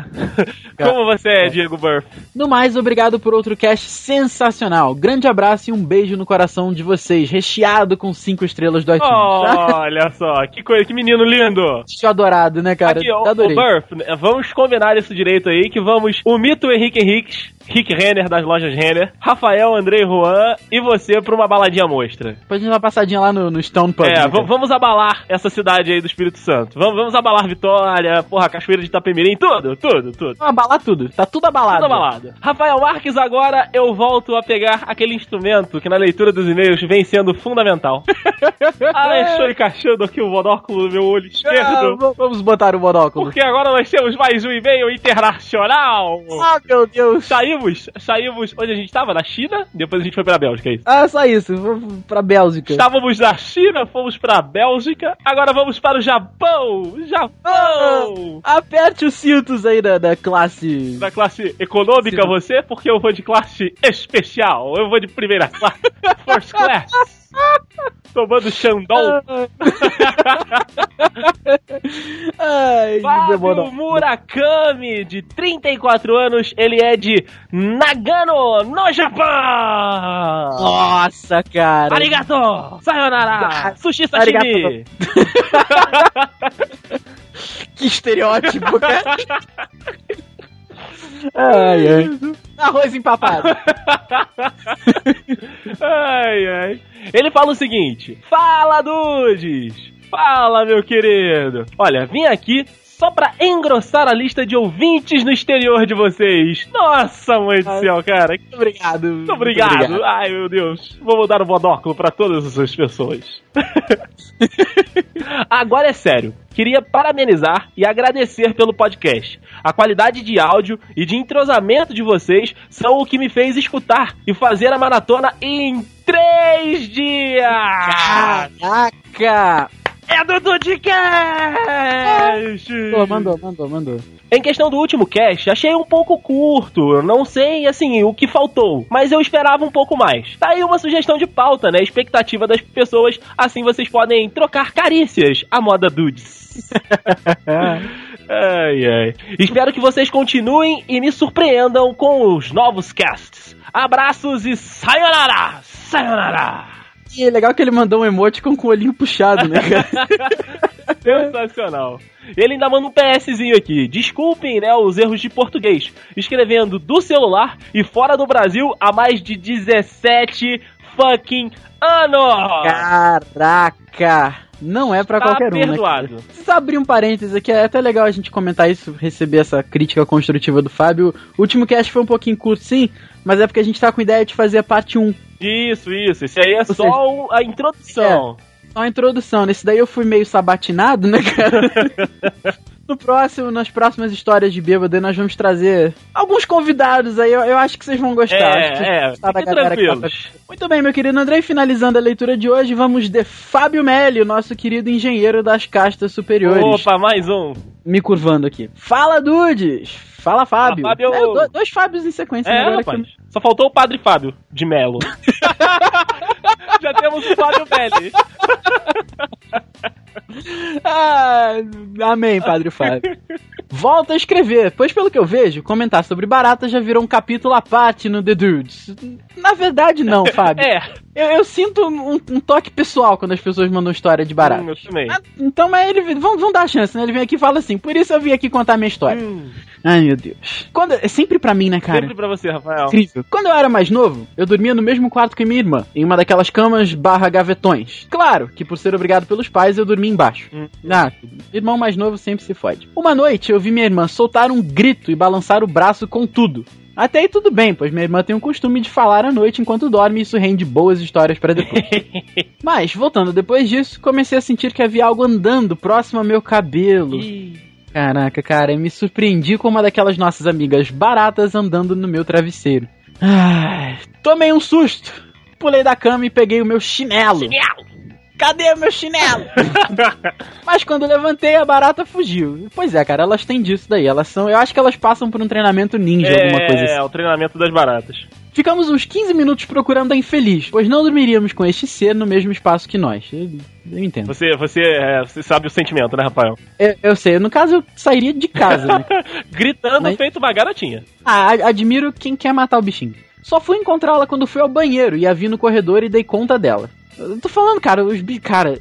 Como você é, Diego Burf? No mais, obrigado por outro cast sensacional. Grande abraço e um beijo no coração de vocês, recheado com cinco estrelas do iTunes. tá? Olha só, que coisa, que menino lindo. Bicho adorado, né, cara? Aqui, Adorei. Burf, né, vamos combinar isso direito aí, que vamos... O mito Henrique Henriques, Rick Renner das lojas Renner, Rafael, Andrei Juan e você pra uma baladinha mostra. Depois a gente dá uma passadinha lá no, no Stone Pub. É, né, vamos abalar essa cidade aí do Espírito Santo. Vamos, vamos abalar Vitória, porra, Cachoeira de Itapemirim, tudo, tudo, tudo. Vamos abalar tudo. Tá tudo abalado. Tudo abalado. Rafael Marques, agora eu volto a pegar aquele instrumento que na leitura dos e-mails vem sendo fundamental. <laughs> Alexandre encaixando aqui o monóculo no meu olho Ah, esquerdo. v- vamos botar o monóculo. Porque agora nós temos mais um e-mail internacional. Ah, meu Deus. Saímos, saímos. Onde a gente estava? Na China? Depois a gente foi pra Bélgica, é isso. Ah, só isso. Vamos pra Bélgica. Estávamos na China, fomos pra Bélgica, agora vamos para o Japão! Japão! Aperte os cintos aí da, da classe. Da classe econômica Sim. você, porque eu vou de classe especial, eu vou de primeira classe, first class. <laughs> Tomando Xandão. <laughs> Ai, Fábio. Murakami, de 34 anos, ele é de Nagano, no Japão! Nossa, cara. Arigato! Sayonara! Sushi sashimi! <laughs> Que estereótipo, cara. Ai, ai. Arroz empapado. <laughs> ai, ai. Ele fala o seguinte: Fala, Dudes! Fala, meu querido! Olha, vim aqui só pra engrossar a lista de ouvintes no exterior de vocês. Nossa, mãe do céu, cara. Muito obrigado. Muito obrigado. Ai, meu Deus. Vou mudar o monóculo pra todas essas pessoas. <laughs> Agora é sério. Queria parabenizar e agradecer pelo podcast. A qualidade de áudio e de entrosamento de vocês são o que me fez escutar e fazer a maratona em três dias. Caraca. É do Dudcast! Pô, mandou, mandou, mandou. Em questão do último cast, achei um pouco curto. Não sei, assim, o que faltou. Mas eu esperava um pouco mais. Tá aí uma sugestão de pauta, né? Expectativa das pessoas. Assim vocês podem trocar carícias à moda dudes. <laughs> ai, ai. Espero que vocês continuem e me surpreendam com os novos casts. Abraços e sayonara! Sayonara! E é legal que ele mandou um emoticon com o olhinho puxado, né, cara? <laughs> Sensacional. Ele ainda manda um PSzinho aqui. Desculpem, né, os erros de português. Escrevendo do celular e fora do Brasil há mais de 17 fucking anos. Caraca. Não é pra Tá qualquer um, né? perdoado. Preciso abrir um parênteses aqui, é até legal a gente comentar isso, receber essa crítica construtiva do Fábio. O último cast foi um pouquinho curto, sim, mas é porque a gente tá com ideia de fazer a parte 1. Isso, isso. Esse aí é só seja, a introdução. Só uma introdução. Nesse daí eu fui meio sabatinado, né, cara? <laughs> No próximo, nas próximas histórias de bêbado, nós vamos trazer alguns convidados aí. Eu, eu acho que vocês vão gostar. É, é, tá tranquilos. Muito bem, meu querido André. Finalizando a leitura de hoje, vamos de Fábio Melli, nosso querido engenheiro das castas superiores. Opa, mais um. Me curvando aqui. Fala, Dudes! Fala, Fábio. Fala, Fábio. É, do- dois Fábios em sequência. né? É, Agora rapaz. que- Só faltou o Padre Fábio de Melo. <laughs> Já temos o Fábio Belli. <laughs> Ah, amém, Padre Fábio. Volta a escrever, pois pelo que eu vejo, comentar sobre barata já virou um capítulo à parte no The Dudes. Na verdade, não, <laughs> Fábio. É, Eu, eu sinto um, um toque pessoal quando as pessoas mandam história de barata. hum, eu também. Ah, Então, mas ele. Vamos, vamos dar a chance, né? Ele vem aqui e fala assim: por isso eu vim aqui contar a minha história. Hum, Ai, meu Deus. Quando, é sempre pra mim, né, cara? sempre pra você, Rafael. Incrível. Quando eu era mais novo, eu dormia no mesmo quarto que minha irmã, em uma daquelas camas barra gavetões. Claro que por ser obrigado pelos pais, eu dormia embaixo. Hum. Ah, irmão mais novo sempre se fode. Uma noite eu vi minha irmã soltar um grito e balançar o braço com tudo. Até aí tudo bem, pois minha irmã tem o costume de falar à noite enquanto dorme e isso rende boas histórias pra depois. <laughs> Mas, voltando depois disso, comecei a sentir que havia algo andando próximo ao meu cabelo. Caraca, cara, eu me surpreendi com uma daquelas nossas amigas baratas andando no meu travesseiro. Ai, tomei um susto. Pulei da cama e peguei o meu chinelo. Cadê o meu chinelo? <laughs> Mas quando levantei, a barata fugiu. Pois é, cara, elas têm disso daí. Elas são. Eu acho que elas passam por um treinamento ninja, alguma coisa assim. É, o treinamento das baratas. Ficamos uns 15 minutos procurando a infeliz, pois não dormiríamos com este ser no mesmo espaço que nós. Eu, eu entendo. Você, você, é, você sabe o sentimento, né, Rafael? Eu, eu sei, no caso eu sairia de casa, né? <laughs> Gritando Mas- feito uma garotinha. Ah, admiro quem quer matar o bichinho. Só fui encontrá-la quando fui ao banheiro e a vi no corredor e dei conta dela. Eu tô falando, cara, os bi... Cara,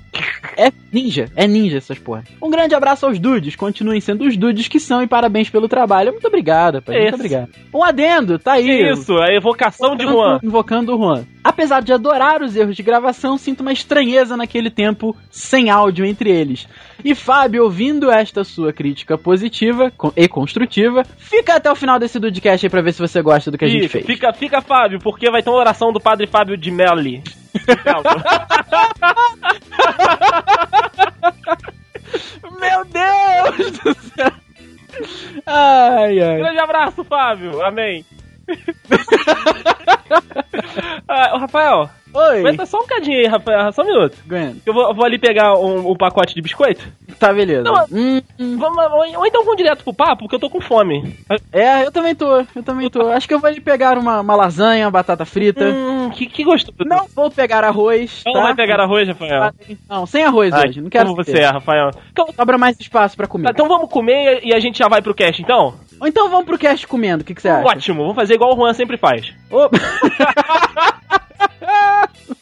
é ninja, é ninja essas porra. Um grande abraço aos dudes, continuem sendo os dudes que são e parabéns pelo trabalho. Muito obrigado, pai, muito obrigado. Um adendo, tá aí. Isso, a evocação de Juan. Invocando o Juan. Apesar de adorar os erros de gravação, sinto uma estranheza naquele tempo sem áudio entre eles. E Fábio, ouvindo esta sua crítica positiva e construtiva, fica até o final desse Dudcast aí pra ver se você gosta do que a gente Isso, fez. Fica, fica, Fábio, porque vai ter uma oração do Padre Fábio de Melli. <laughs> Meu Deus do céu! Ai, ai. Grande abraço, Fábio. Amém. <laughs> ah, Rafael, Oi, aguenta só um cadinho aí, Rafael, só um minuto. Gwen. Eu vou, vou ali pegar um, um pacote de biscoito. Tá, beleza. Não, Hum. Vamos, ou, ou então vamos direto pro papo, porque eu tô com fome. é, eu também tô, eu também tô. Acho que eu vou pegar uma, uma lasanha, uma batata frita. Hum, que, que gostoso. Não vou pegar arroz, Não tá? vai pegar arroz, Rafael. Não, sem arroz Ai, hoje, não quero como você é, Rafael. Então, Sobra mais espaço pra comer. tá, então vamos comer e a gente já vai pro cast, então? Ou então vamos pro cast comendo, o que, que você acha? Ótimo, vamos fazer igual o Juan sempre faz. Ô- <laughs>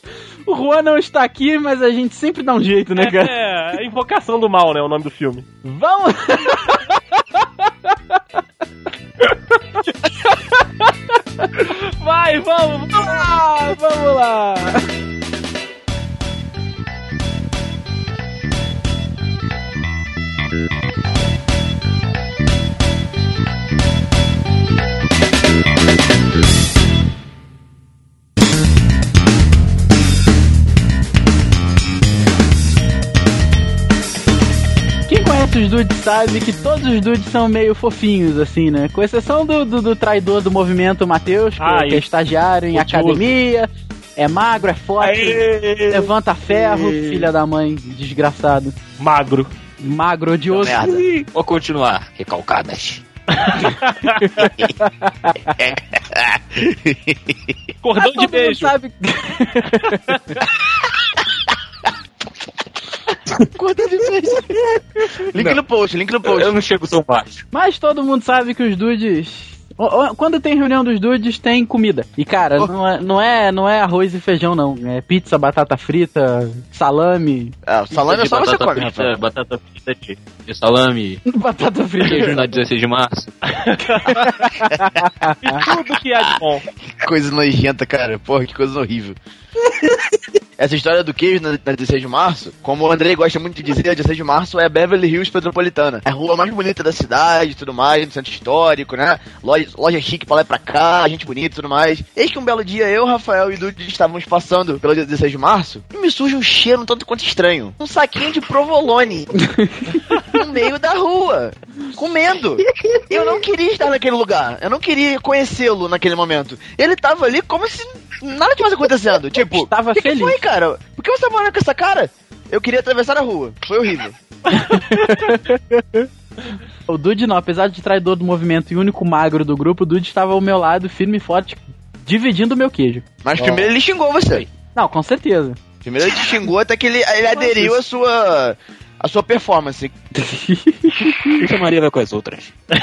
o Juan não está aqui, mas a gente sempre dá um jeito, né, cara? É, é Invocação do Mal, né, o nome do filme. Vamos! Vai, vamos! Ah, vamos lá! Quem conhece os dudes sabe que todos os dudes são meio fofinhos, assim, né? Com exceção do, do, do traidor do movimento, Matheus, que, Ah, que é estagiário em academia, é magro, é forte, levanta ferro, filha da mãe, desgraçado. Magro. Magro, odioso. Merda. Vou continuar. Recalcadas. <laughs> Cordão de beijo. Sabe... <laughs> Cordão de beijo. Link no post, link no post. Eu não chego tão baixo. Mas todo mundo sabe que os dudes. Quando tem reunião dos dudes, tem comida. E cara, não, é, não, é, não é arroz e feijão, não. É pizza, batata frita, salame. Ah, salame é só você come, frita, Rafael. Batata frita de, de salame. <laughs> Batata frita. Queijo na 16 de março. E <laughs> <laughs> tudo que há de bom. Que coisa nojenta, cara. Porra, que coisa horrível. <laughs> essa história do queijo na, na 16 de março, como o Andrei gosta muito de dizer, a 16 de março é Beverly Hills Metropolitana. É a rua mais bonita da cidade e tudo mais, no centro histórico, né? Loja, loja chique pra lá e pra cá, gente bonita e tudo mais. Eis que um belo dia eu, Rafael e Dudu estávamos passando pelo dia 16 de março e me surge um cheiro um tanto quanto estranho. Um saquinho de provolone <laughs> no meio da rua, comendo. Eu não queria estar naquele lugar, eu não queria conhecê-lo naquele momento. Ele tava ali como se nada tivesse acontecendo. Tipo, Estava o que, que feliz. foi, cara? Por que você tá morando com essa cara? Eu queria atravessar a rua. Foi horrível. <laughs> O Dude não, apesar de traidor do movimento e único magro do grupo, o Dude estava ao meu lado, firme e forte, dividindo o meu queijo. Mas primeiro ele xingou você. Não, com certeza. Primeiro ele te xingou até que ele, ele aderiu à sua. a sua performance. <laughs> Essa Maria vai com as outras. <laughs>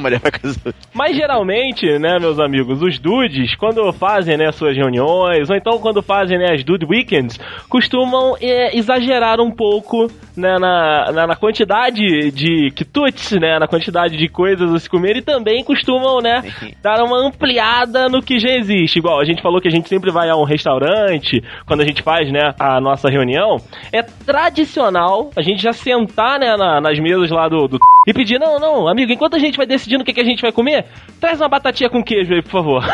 Maria vai casar. Mas geralmente, né, meus amigos, os dudes, quando fazem, né, suas reuniões, ou então quando fazem, né, as dude weekends, costumam é, exagerar um pouco, né, na, na, na quantidade de quitutes, né, na quantidade de coisas a se comer e também costumam, né, dar uma ampliada no que já existe. Igual, a gente falou que a gente sempre vai a um restaurante quando a gente faz, né, a nossa reunião. É tradicional a gente já sentar, né, na- nas mesas lá do, do e pedir, não, não, amigo, enquanto a gente vai decidindo o que, que a gente vai comer, traz uma batatinha com queijo aí, por favor.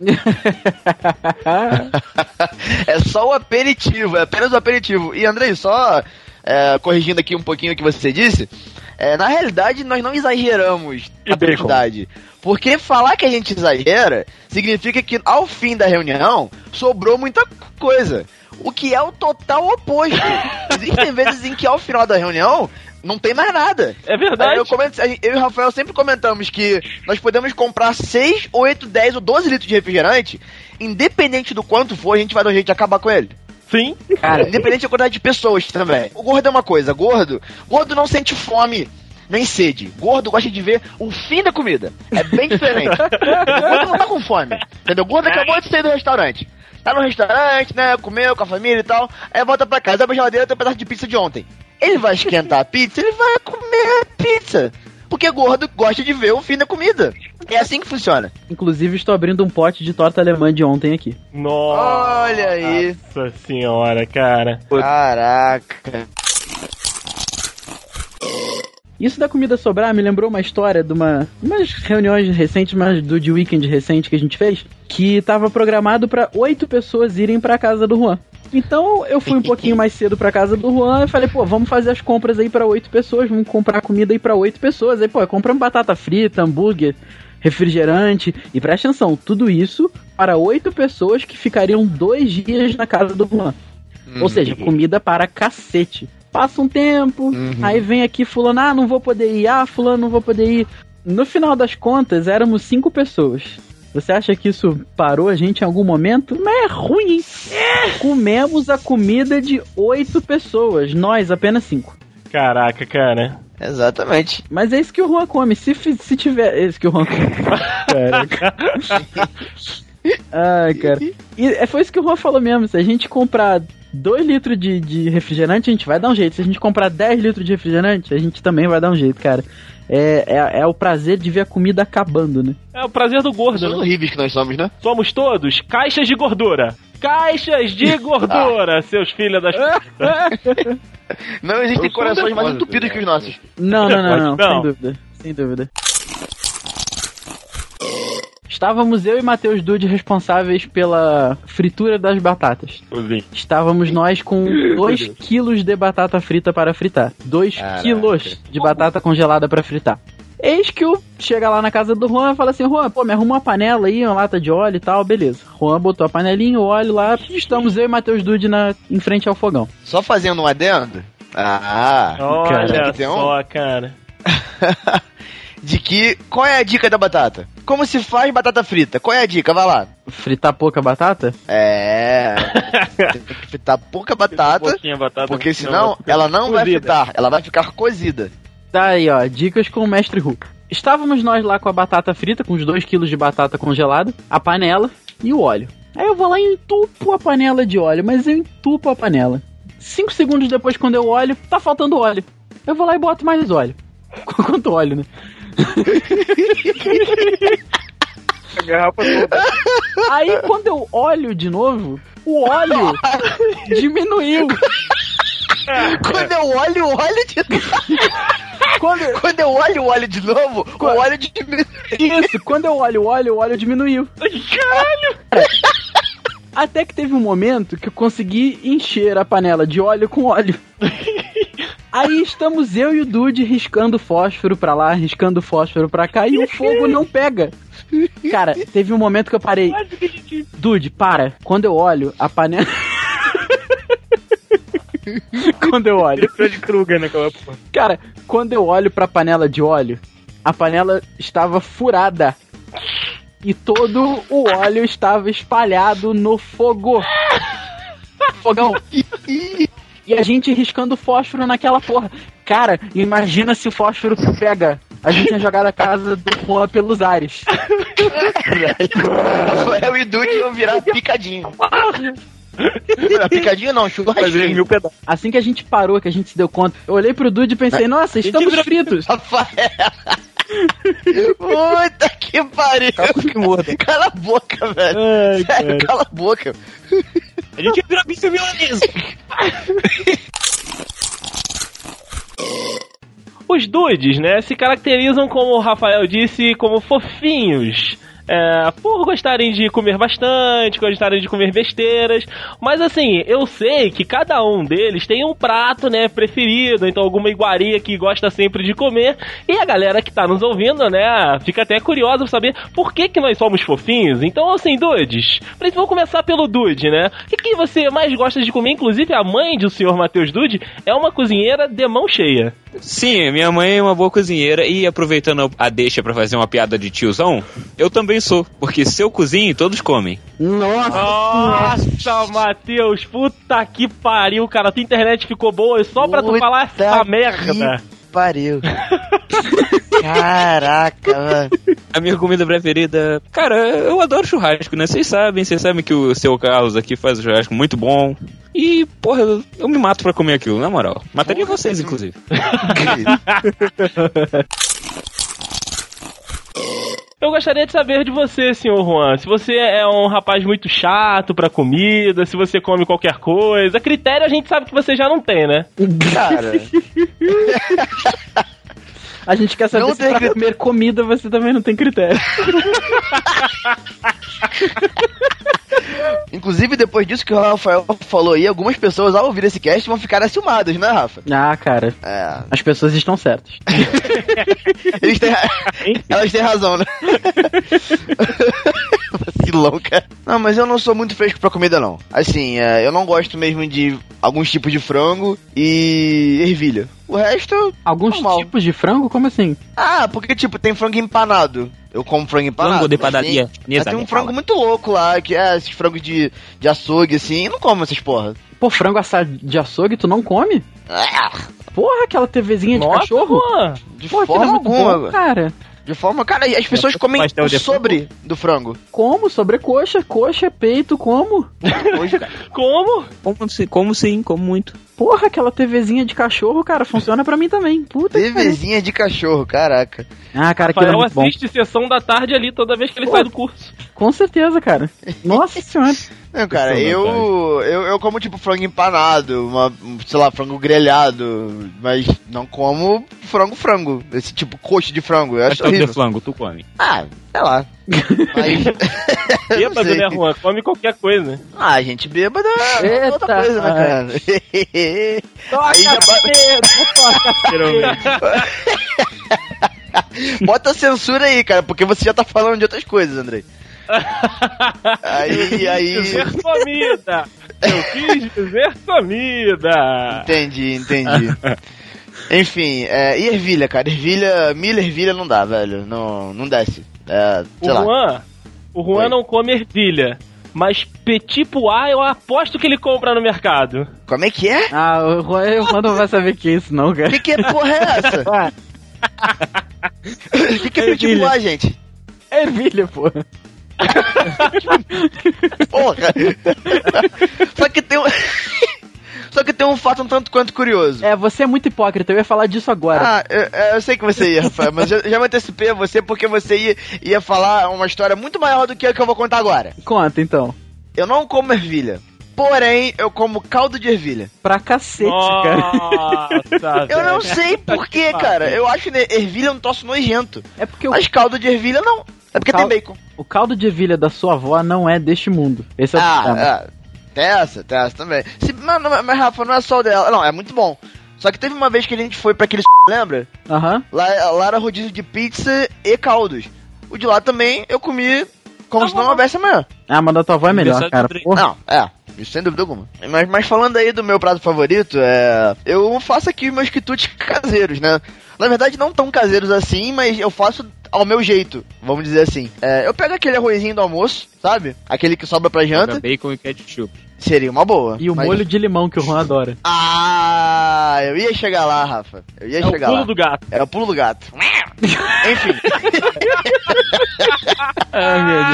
<laughs> é só o aperitivo, é apenas o aperitivo. E Andrei, só é, corrigindo aqui um pouquinho o que você disse, é, na realidade nós não exageramos a quantidade. Porque falar que a gente exagera significa que ao fim da reunião sobrou muita coisa. O que é o total oposto. <laughs> Existem vezes em que ao final da reunião não tem mais nada. É verdade. Eu, comento- eu e o Rafael sempre comentamos que nós podemos comprar 6, 8, 10 ou 12 litros de refrigerante, independente do quanto for, a gente vai dar um jeito de acabar com ele. Sim. Cara, Independente da quantidade de pessoas também. O gordo é uma coisa, gordo, gordo não sente fome. Nem sede. Gordo gosta de ver o fim da comida. É bem diferente. <laughs> o gordo não tá com fome. Entendeu? O gordo acabou de sair do restaurante. Tá no restaurante, né? Comeu com a família e tal. Aí volta pra casa, abre a geladeira tem um pedaço de pizza de ontem. Ele vai esquentar a pizza, ele vai comer a pizza. Porque gordo gosta de ver o fim da comida. É assim que funciona. inclusive estou abrindo um pote de torta alemã de ontem aqui. Nossa Olha aí. senhora, cara. Caraca. Isso da comida sobrar me lembrou uma história de uma umas reuniões recentes, mas do de weekend recente que a gente fez, que tava programado para oito pessoas irem pra casa do Juan. Então eu fui um <laughs> pouquinho mais cedo pra casa do Juan e falei, pô, vamos fazer as compras aí pra oito pessoas, vamos comprar comida aí pra oito pessoas. Aí, pô, compramos batata frita, hambúrguer, refrigerante e presta atenção, tudo isso para oito pessoas que ficariam dois dias na casa do Juan. Ou seja, comida para cacete. Passa um tempo, aí vem aqui fulano, ah, não vou poder ir, ah, fulano, não vou poder ir. No final das contas, éramos cinco pessoas. Você acha que isso parou a gente em algum momento? Não é ruim. Comemos a comida de oito pessoas, nós apenas cinco. Caraca, cara. Exatamente. Mas é isso que o Juan come. Se, se tiver. É isso que o Juan come. Caraca. <laughs> Ai, cara. E é, foi isso que o Juan falou mesmo. Se a gente comprar 2 litros de, de refrigerante, a gente vai dar um jeito. Se a gente comprar 10 litros de refrigerante, a gente também vai dar um jeito, cara. É, é, é o prazer de ver a comida acabando, né? É o prazer do gordo, Pessoas né? horríveis que nós somos, né? Somos todos caixas de gordura. Caixas de <laughs> gordura, seus filhos das. Não existem corações mais entupidos que os nossos. Não, não, não, não, <laughs> Não. sem dúvida. Sem dúvida. Estávamos eu e Matheus Dude responsáveis pela fritura das batatas. Estávamos nós com <laughs> 2 quilos de batata frita para fritar. 2 Caraca. quilos de batata congelada para fritar. Eis que o chega lá na casa do Juan e fala assim: Juan, pô, me arruma uma panela aí, uma lata de óleo e tal, beleza. Juan botou a panelinha, o óleo lá, estamos eu e Matheus Dude na, em frente ao fogão. Só fazendo um adendo. Ah. Olha Cara, tem um? só, cara. <laughs> de que. Qual é a dica da batata? Como se faz batata frita? Qual é a dica? Vai lá. Fritar pouca batata? É. Tem que fritar pouca batata. Batata, Porque senão ela não vai cozida. fritar, ela vai ficar cozida. Tá aí, ó, dicas com o mestre Hu. Estávamos nós lá com a batata frita, com os 2 quilos de batata congelada, a panela e o óleo. Aí eu vou lá e entupo a panela de óleo, mas eu entupo a panela. Cinco segundos depois, quando eu olho, tá faltando óleo. Eu vou lá e boto mais óleo. <laughs> Quanto óleo, né? A garrafa toda. Aí quando eu olho de novo, o óleo <laughs> diminuiu. Quando eu olho o óleo de Quando, Quando eu olho o óleo de novo, o óleo diminui. isso, quando eu olho o óleo, o óleo diminuiu. Caralho! Até que teve um momento que eu consegui encher a panela de óleo com óleo. <laughs> Aí estamos eu e o Dude riscando fósforo pra lá, riscando fósforo pra cá e o fogo não pega. Cara, teve um momento que eu parei. Dude, para. Quando eu olho, a panela. <laughs> quando eu olho. Fred Krueger naquela porra. Cara, quando eu olho pra panela de óleo, a panela estava furada. E todo o óleo estava espalhado no fogo. Fogão. E a gente riscando fósforo naquela porra. Cara, imagina se o fósforo pega. A gente tinha jogado a casa do Juan pelos ares. <laughs> Rafael e Dude iam virar picadinho. picadinho não, churrasquinho. Assim que a gente parou, que a gente se deu conta, eu olhei pro Dude e pensei, nossa, estamos fritos. <laughs> Rafael. Puta que pariu. que. Cala a boca, velho. Ai, Sério, cala a boca. A gente ia virar bicho milanesa. Os dudes, né, se caracterizam, como o Rafael disse, como fofinhos. É, por gostarem de comer bastante, gostarem de comer besteiras. Mas assim, eu sei que cada um deles tem um prato, né, preferido, então alguma iguaria que gosta sempre de comer. E a galera que tá nos ouvindo, né, fica até curiosa pra saber por que que nós somos fofinhos. Então, assim, dudes, vamos começar pelo Dude, né? O que, que você mais gosta de comer? Inclusive, a mãe do senhor Matheus Dude é uma cozinheira de mão cheia. Sim, minha mãe é uma boa cozinheira e aproveitando a deixa pra fazer uma piada de tiozão, eu também sou, porque se eu cozinho, todos comem. Nossa, Nossa, Matheus, puta que pariu, cara. Tua internet ficou boa só pra tu Puta falar essa que merda. Pariu. <laughs> Caraca, mano. A minha comida preferida. Cara, eu adoro churrasco, né? Vocês sabem, vocês sabem que o seu Carlos aqui faz um churrasco muito bom. E, porra, eu, eu me mato pra comer aquilo, na moral. Mataria vocês, inclusive. <laughs> Eu gostaria de saber de você, senhor Juan. Se você é um rapaz muito chato pra comida, se você come qualquer coisa. Critério a gente sabe que você já não tem, né? Cara, <laughs> a gente quer saber Não se pra cri- comer comida você também não tem critério. <laughs> inclusive depois disso que o Rafael falou aí, algumas pessoas ao ouvir esse cast vão ficar acilmadas, né, Rafa? Ah, cara, É. as pessoas estão certas. <laughs> Eles têm. ra- Elas têm razão, né? <laughs> Vacilão, cara. Não, mas eu não sou muito fresco pra comida, não. Assim, é, eu não gosto mesmo de alguns tipos de frango e ervilha. O resto. Alguns Normal. tipos de frango? Como assim? Ah, porque, tipo, tem frango empanado. Eu como frango empanado. Frango de mas padaria. Tem, mas tem um frango muito louco lá, que é esses frangos de, de açougue, assim. Eu não como essas porra. Pô, frango assado de açougue tu não come? Ah, Porra, aquela TVzinha de Nossa, cachorro? Juan. de aquilo forma é muito alguma. bom, cara. De forma. Cara, e as pessoas comem o de sobre do frango. Como? Sobrecoxa, coxa, peito, como? <laughs> Como? Como, sim, como sim, como muito. Porra, aquela TVzinha de cachorro, cara, funciona pra mim também. Puta que. TVzinha de cachorro, caraca. Ah, cara, aquilo é muito bom. assiste sessão da tarde ali toda vez que ele Pô. sai do curso. Com certeza, cara. Nossa <laughs> senhora. Não, cara, é eu, eu eu como tipo frango empanado, uma, um, sei lá, frango grelhado, mas não como frango frango, esse tipo coxa de frango, eu acho Pastel de flango, tu come. Ah, sei lá. Mas <laughs> <laughs> Bêbado, né, Juan? Come qualquer coisa. Ah, gente bêbada é outra coisa, né, cara? <laughs> Aí já Bota a censura aí, cara, porque você já tá falando de outras coisas, Andrei. Aí, aí. Dizer comida. Eu quis dizer comida. Entendi, entendi. Enfim, é, e ervilha, cara? Ervilha, milho ervilha não dá, velho. Não, não desce. É, O lá. Juan, o Juan Oi. não come ervilha. Mas petit pois eu aposto que ele compra no mercado. Como é que é? Ah, o Juan, o Juan não vai saber o que é isso, não, cara. Que que porra é essa? <laughs> que que é petit pois, gente? É ervilha, porra. Porra! Só que tem um. Só que tem um fato um tanto quanto curioso. É, você é muito hipócrita, eu ia falar disso agora. Ah, eu, eu sei que você ia, Rafael, mas eu já me antecipei a você porque você ia, ia falar uma história muito maior do que a que eu vou contar agora. Conta então. Eu não como ervilha. Porém, eu como caldo de ervilha. Pra cacete, cara. Nossa, <laughs> Eu não sei porquê, que cara. Eu acho ervilha um troço nojento. É porque o, Mas caldo de ervilha não. É porque cal- tem bacon. o caldo de ervilha da sua avó não é deste mundo. Esse é o problema. Ah, é. Tem essa, tem essa também. Se, mas, mas, Rafa, não é só o dela. Não, é muito bom. Só que teve uma vez que a gente foi pra aquele <laughs> lembra? Aham. Lá, lá era rodízio de pizza e caldos. O de lá também eu comi como se não houvesse amanhã. Ah, mas da tua avó é melhor, cara. Porra. Não, é. Isso sem dúvida alguma. Mas, mas falando aí do meu prato favorito, é. Eu faço aqui os meus quitutes caseiros, né? Na verdade, não tão caseiros assim, mas eu faço ao meu jeito, vamos dizer assim. É, eu pego aquele arrozinho do almoço, sabe? Aquele que sobra pra janta. Joga bacon e ketchup. Seria uma boa. E o mas- molho de limão que o Juan adora. Ah, eu ia chegar lá, Rafa. Eu ia É o chegar pulo lá. do gato. É o pulo do gato. <laughs> Enfim. Ai, meu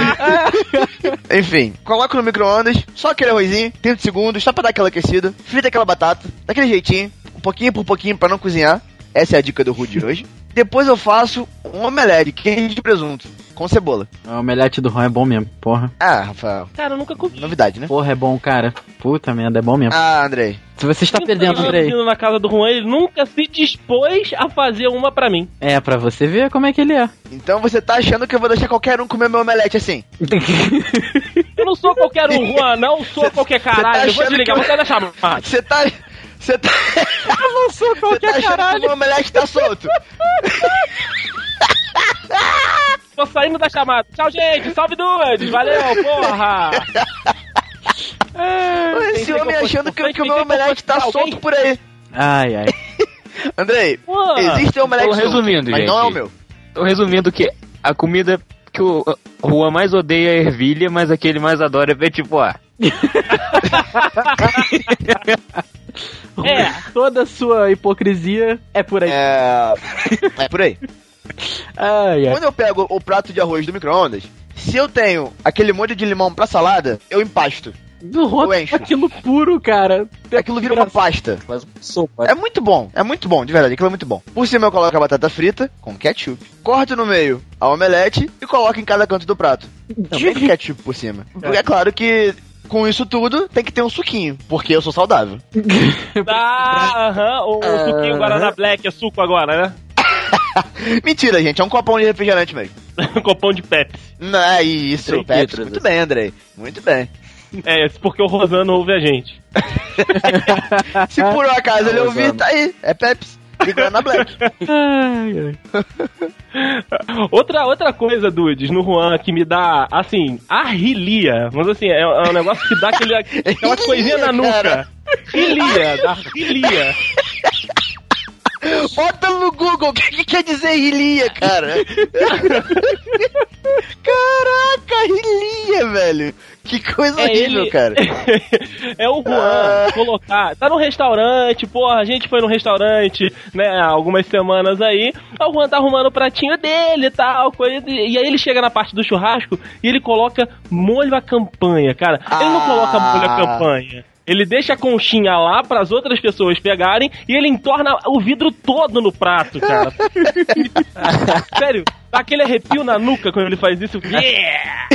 Deus. Enfim, coloca no micro-ondas, só aquele arrozinho, 30 segundos, só pra dar aquela aquecida, frita aquela batata, daquele jeitinho, um pouquinho por pouquinho pra não cozinhar. Essa é a dica do Rude de hoje. <laughs> Depois eu faço um omelete queijo de presunto, com cebola. O omelete do Juan é bom mesmo, porra. Ah, Rafael, Cara, eu nunca comi. novidade, né? Porra, é bom, cara. Puta merda, é bom mesmo. Ah, Andrei. Se você está perdendo, Eu Andrei. na casa do Juan, ele nunca se dispôs a fazer uma pra mim. É, pra você ver como é que ele é. Então você tá achando que eu vou deixar qualquer um comer meu omelete assim? <laughs> Eu não sou qualquer um, Juan, não <laughs> sou Cê- qualquer tá caralho. eu vou desligar, que eu- vou até deixar. Você <laughs> tá. Você tá. Eu não sou tá qualquer que caralho. o meu omelete tá solto? Tô saindo da chamada. Tchau, gente. Salve dudes. Valeu, porra. Esse Pensei homem que achando que, que o meu omelete tá alguém. solto por aí. Ai, ai. <laughs> Andrei, Pô. existe omelete Tô solto, resumindo, mas não é o gente. meu. Tô resumindo que a comida que o Juan mais odeia é ervilha, mas a que ele mais adora é petit pois. <laughs> É. Toda a sua hipocrisia é por aí. É. É por aí. Ai, ai. Quando eu pego o prato de arroz do micro-ondas, se eu tenho aquele molho de limão pra salada, eu empasto. Do encho. aquilo puro, cara. Aquilo vira uma pasta. Faz uma sopa. É muito bom, é muito bom, de verdade, aquilo é muito bom. Por cima eu coloco a batata frita com ketchup, corto no meio a omelete e coloco em cada canto do prato. Também com ketchup por cima. Porque é claro que com isso tudo tem que ter um suquinho, porque eu sou saudável. Tá, <laughs> aham. O, o suquinho Guaraná Black é suco agora, né? <laughs> Mentira, gente, é um copão de refrigerante mesmo. <laughs> Copão de Pepsi. Não, é isso, Três Pepsi. litros, Muito assim. bem, Andrei. Muito bem. É, isso porque o Rosano ouve a gente. <laughs> Se por um acaso ele ouvir, tá aí. É Pepsi. Guaraná Black. Ai, ai. Outra, outra coisa, Dudes, no Juan que me dá, assim, arrilia. Mas assim, é, é um negócio que dá aquele, aquela coisinha na nuca. Rilia, dá rilia. Bota no Google o que, que quer dizer rilia, cara. <laughs> Caraca, rilia, velho. Que coisa É horrível, ele- cara. <laughs> é o Juan Ah. colocar. Tá no restaurante, porra, a gente foi no restaurante, né, há algumas semanas aí. O Juan tá arrumando o pratinho dele e tal, coisa. E aí ele chega na parte do churrasco e ele coloca molho à campanha, cara. Ele não Ah. coloca molho à campanha. Ele deixa a conchinha lá para as outras pessoas pegarem e ele entorna o vidro todo no prato, cara. <laughs> Sério, dá aquele arrepio na nuca quando ele faz isso. Yeah!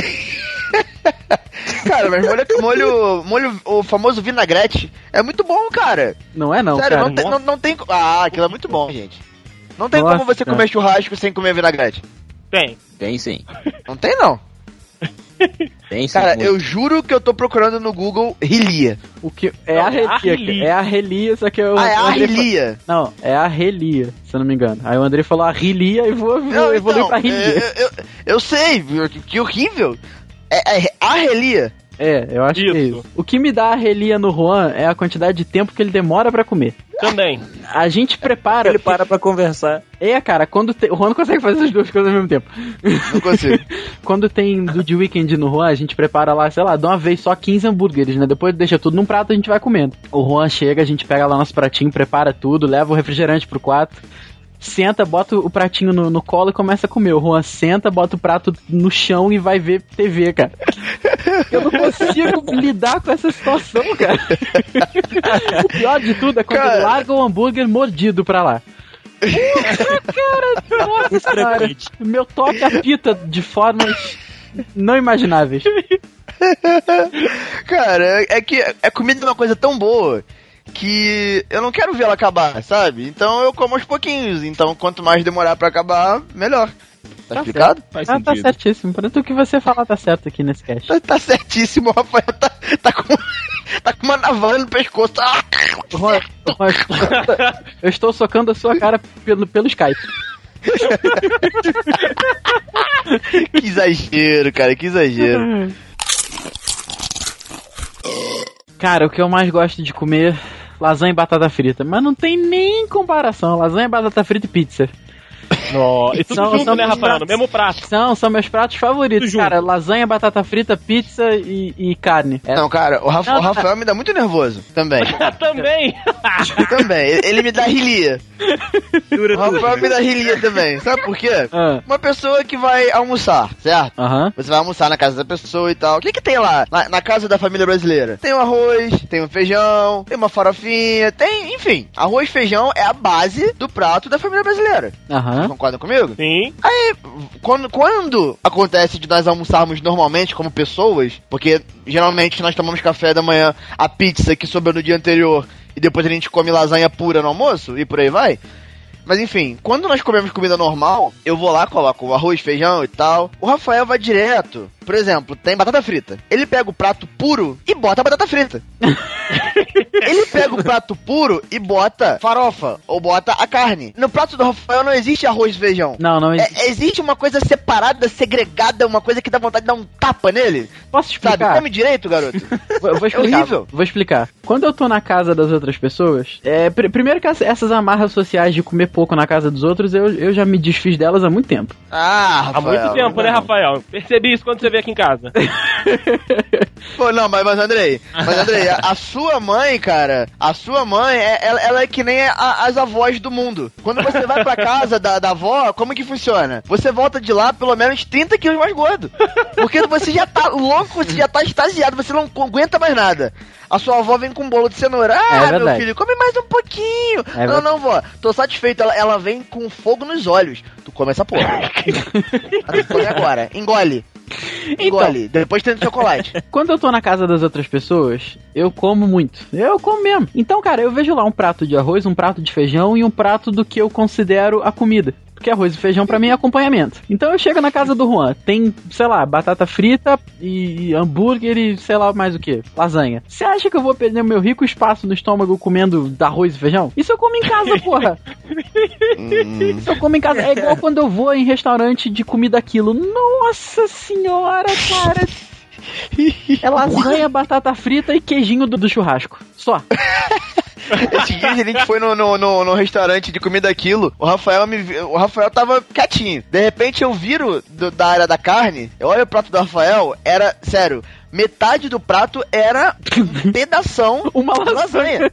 Cara, mas molho, molho, molho, o famoso vinagrete é muito bom, cara. Não é não, Sério, cara. não, tem, não, não tem. Ah, aquilo é muito bom, gente. Não tem Nossa, como você cara. comer churrasco sem comer vinagrete. Tem. Tem sim. Não tem, não. <laughs> Tem sim. Cara, muito. eu juro que eu tô procurando no Google rilia. O que é Não, a é relia, arrelia. é a relia, só que eu Ah, é a fa- rilia. Não, é a relia, se eu não me engano. Aí o Andrei falou a rilia e vou, vou Não, evoluir então, pra rilia. eu, eu, eu sei, que horrível. É, é a relia. É, eu acho que é Isso. isso. O que me dá a relia no Juan é a quantidade de tempo que ele demora pra comer. Também. A gente prepara. Ele para pra conversar. É, cara, quando tem. O Juan não consegue fazer as duas coisas ao mesmo tempo. Não consigo. <laughs> quando tem do de weekend no Juan, a gente prepara lá, sei lá, de uma vez só 15 hambúrgueres, né? Depois deixa tudo num prato e a gente vai comendo. O Juan chega, a gente pega lá nosso pratinho, prepara tudo, leva o refrigerante pro quarto. Senta, bota o pratinho no, no colo e começa a comer. O Juan senta, bota o prato no chão e vai ver TV, cara. Eu não consigo <laughs> lidar com essa situação, cara. <laughs> O pior de tudo é quando Cara. larga o hambúrguer mordido pra lá. Puta, cara, nossa senhora. Meu toque apita de formas não imagináveis. <laughs> Cara, é que a comida é uma coisa tão boa que eu não quero ver ela acabar, sabe? Então eu como aos pouquinhos. Então quanto mais demorar pra acabar, melhor. Tá, Tá explicado? Faz Ah, tá certíssimo. Por o que você falar tá certo aqui nesse cast. Tá, tá certíssimo, Rafael tá, tá, com, tá com uma navalha no pescoço. Ah! Juan, Juan, eu estou socando a sua cara pelo, pelo Skype. <laughs> Que exagero, cara, que exagero. <laughs> Cara, o que eu mais gosto de comer lasanha e batata frita, mas não tem nem comparação. Lasanha, batata frita e pizza. E tudo São- junto, são né, meus Rafael? No pratos. mesmo prato. São, são meus pratos favoritos, Tudo junto. cara. Lasanha, batata frita, pizza e, e carne. É, Não, cara, o, Rafa- Não, o Rafael me dá muito nervoso também. <laughs> Também. também. Ele- me dá rilia. Dura O tudo. Rafael me dá rilia também. Sabe por quê? Ah, Uma pessoa que vai almoçar, certo? Aham. Você vai almoçar na casa da pessoa e tal. O que que tem lá, na, na casa da família brasileira? Tem um arroz, tem um feijão, tem uma farofinha, tem, enfim. Arroz e feijão é a base do prato da família brasileira. Aham. Concordam comigo? Sim. Aí, quando, quando acontece de nós almoçarmos normalmente como pessoas, porque geralmente nós tomamos café da manhã, a pizza que sobrou no dia anterior, e depois a gente come lasanha pura no almoço, e por aí vai. Mas enfim, quando nós comemos comida normal, eu vou lá, coloco o arroz, feijão e tal. O Rafael vai direto. Por exemplo, tem batata frita. Ele pega o prato puro e bota a batata frita. <laughs> Ele pega o prato puro e bota farofa ou bota a carne. No prato do Rafael não existe arroz e feijão. Não, não existe. É, existe uma coisa separada, segregada, uma coisa que dá vontade de dar um tapa nele. Posso Sabe? explicar? Come direito, garoto. <laughs> Vou, eu vou explicar. horrível. Vou explicar. Quando eu tô na casa das outras pessoas, é, pr- primeiro que as- essas amarras sociais de comer pouco na casa dos outros, eu, eu já me desfiz delas há muito tempo. Ah, Há muito tempo, né, Rafael? Percebi isso quando você veio aqui em casa. <laughs> Pô, não, mas, mas Andrei, mas Andrei, a, a sua mãe, cara, a sua mãe, é, ela, ela é que nem a- as avós do mundo. Quando você vai pra casa da, da avó, como que funciona? Você volta de lá pelo menos 30 quilos mais gordo. Porque você já tá louco, você já tá extasiado, você não aguenta mais nada. A sua avó vem com um bolo de cenoura. É Ah, meu verdade. filho, come mais um pouquinho. É não, verdade. não, vó, tô satisfeito. Ela, ela vem com fogo nos olhos. Tu come essa porra. <laughs> come agora. Engole. Engole. Depois tem chocolate. <laughs> Quando eu tô na casa das outras pessoas, eu como muito. Eu como mesmo. Então, cara, eu vejo lá um prato de arroz, um prato de feijão e um prato do que eu considero a comida. Porque arroz e feijão pra mim é acompanhamento. Então eu chego na casa do Juan, tem, sei lá, batata frita e hambúrguer e sei lá mais o que, lasanha. Você acha que eu vou perder meu rico espaço no estômago comendo arroz e feijão? Isso eu como em casa, <laughs> porra. Hum. Isso eu como em casa. É igual quando eu vou em restaurante de comida aquilo. Nossa senhora, cara. É lasanha, batata frita e queijinho do, do churrasco. Só. <laughs> Esses dias a gente foi no, no, no, no restaurante de comida aquilo. O Rafael me o Rafael tava quietinho. De repente eu viro do- da área da carne. Eu olho o prato do Rafael, era, sério, metade do prato era um <laughs> pedação Uma de lasanha.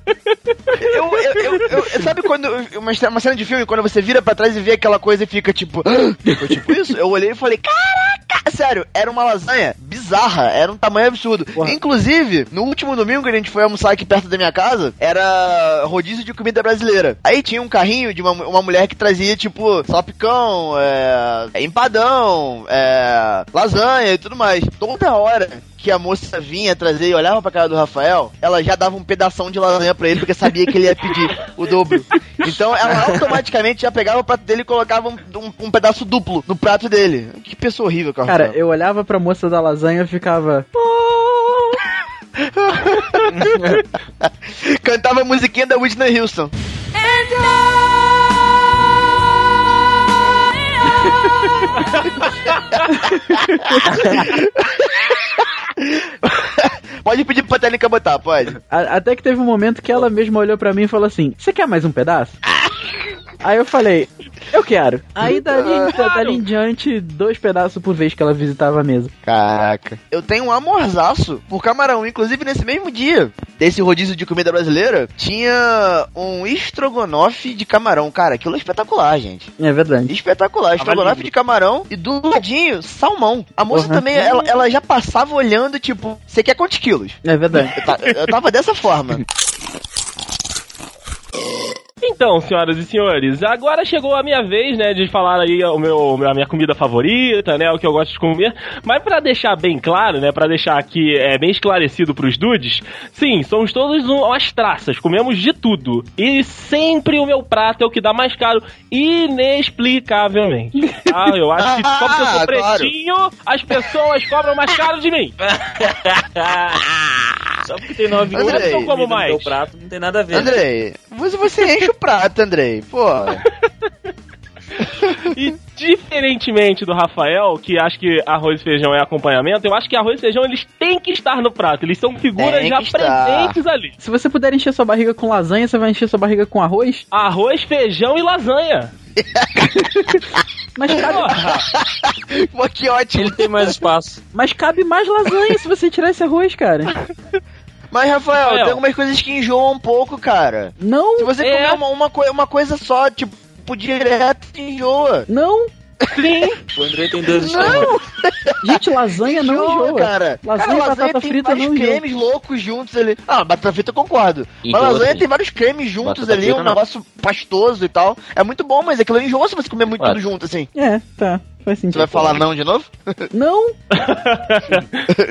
Eu, eu, eu, sabe quando. Uma, uma cena de filme, quando você vira pra trás e vê aquela coisa e fica tipo. "Ah", Foi tipo isso? Eu olhei e falei, caraca! Sério, era uma lasanha bizarra, era um tamanho absurdo. Porra. Inclusive, no último domingo que a gente foi almoçar aqui perto da minha casa, era rodízio de comida brasileira. Aí tinha um carrinho de uma, uma mulher que trazia, tipo, salpicão, é, empadão, é, lasanha e tudo mais. Toda hora que a moça vinha trazer e olhava pra cara do Rafael, ela já dava um pedação de lasanha pra ele, porque sabia que ele ia pedir o dobro. Então ela automaticamente já pegava o prato dele e colocava um, um- um pedaço duplo no prato dele. Que pessoa horrível, cara. Cara, eu olhava pra moça da lasanha e ficava. <laughs> Cantava a musiquinha da Whitney Houston. <laughs> <laughs> pode pedir pra Técnica botar, pode. A- Até que teve um momento que ela mesma olhou pra mim e falou assim: Você quer mais um pedaço? Aí eu falei, eu quero. Aí dali, dali em diante, dois pedaços por vez que ela visitava a mesa. Caraca. Eu tenho um amorzaço por camarão, inclusive nesse mesmo dia. desse rodízio de comida brasileira, tinha um estrogonofe de camarão. Cara, aquilo é espetacular, gente. É verdade. Espetacular. Estrogonofe lindo. de camarão e do ladinho, salmão. A moça Uhum. também, ela, ela já passava olhando, tipo, você quer quantos quilos? É verdade. Eu, eu tava dessa forma. <laughs> Então, senhoras e senhores, agora chegou a minha vez, né, de falar aí o meu, a minha comida favorita, né, o que eu gosto de comer. Mas pra deixar bem claro, né, pra deixar aqui é, bem esclarecido pros dudes, sim, somos todos um- umas traças, comemos de tudo. E sempre o meu prato é o que dá mais caro, inexplicavelmente. Tá? Eu acho que <laughs> só porque eu sou Ah, pretinho, as pessoas cobram mais caro de mim. <laughs> Só porque tem nove Andrei, gols, eu como mais. prato, não tem nada a ver. Andrei, você, você enche o prato, Andrei. Pô. <laughs> E diferentemente do Rafael, que acha que arroz e feijão é acompanhamento, eu acho que arroz e feijão eles têm que estar no prato. Eles são figuras já estar. presentes ali. Se você puder encher sua barriga com lasanha, você vai encher sua barriga com arroz? Arroz, feijão e lasanha. <laughs> Mas cabe, Porra, Pô, que ótimo. Ele tem mais espaço. mas cabe mais lasanha se você tirar esse arroz, cara. Mas, Rafael, Rafael. tem algumas coisas que enjoam um pouco, cara. Não, Se você É. comer uma, uma, coi- uma coisa só, tipo, direto, enjoa. não. Sim. O André tem dois estômagos. Gente, lasanha não enjoa. cara. Lasanha cara, e batata tem frita vários não enjoa. cremes loucos juntos ali. Ah, batata frita eu concordo. Enjoa, mas lasanha sim. tem vários cremes juntos Batata ali, frita um não. negócio pastoso e tal. É muito bom, mas aquilo enjoa se você comer muito tudo junto, assim. É, tá. Faz sentido. Você vai falar não de novo? <laughs> <laughs> Não?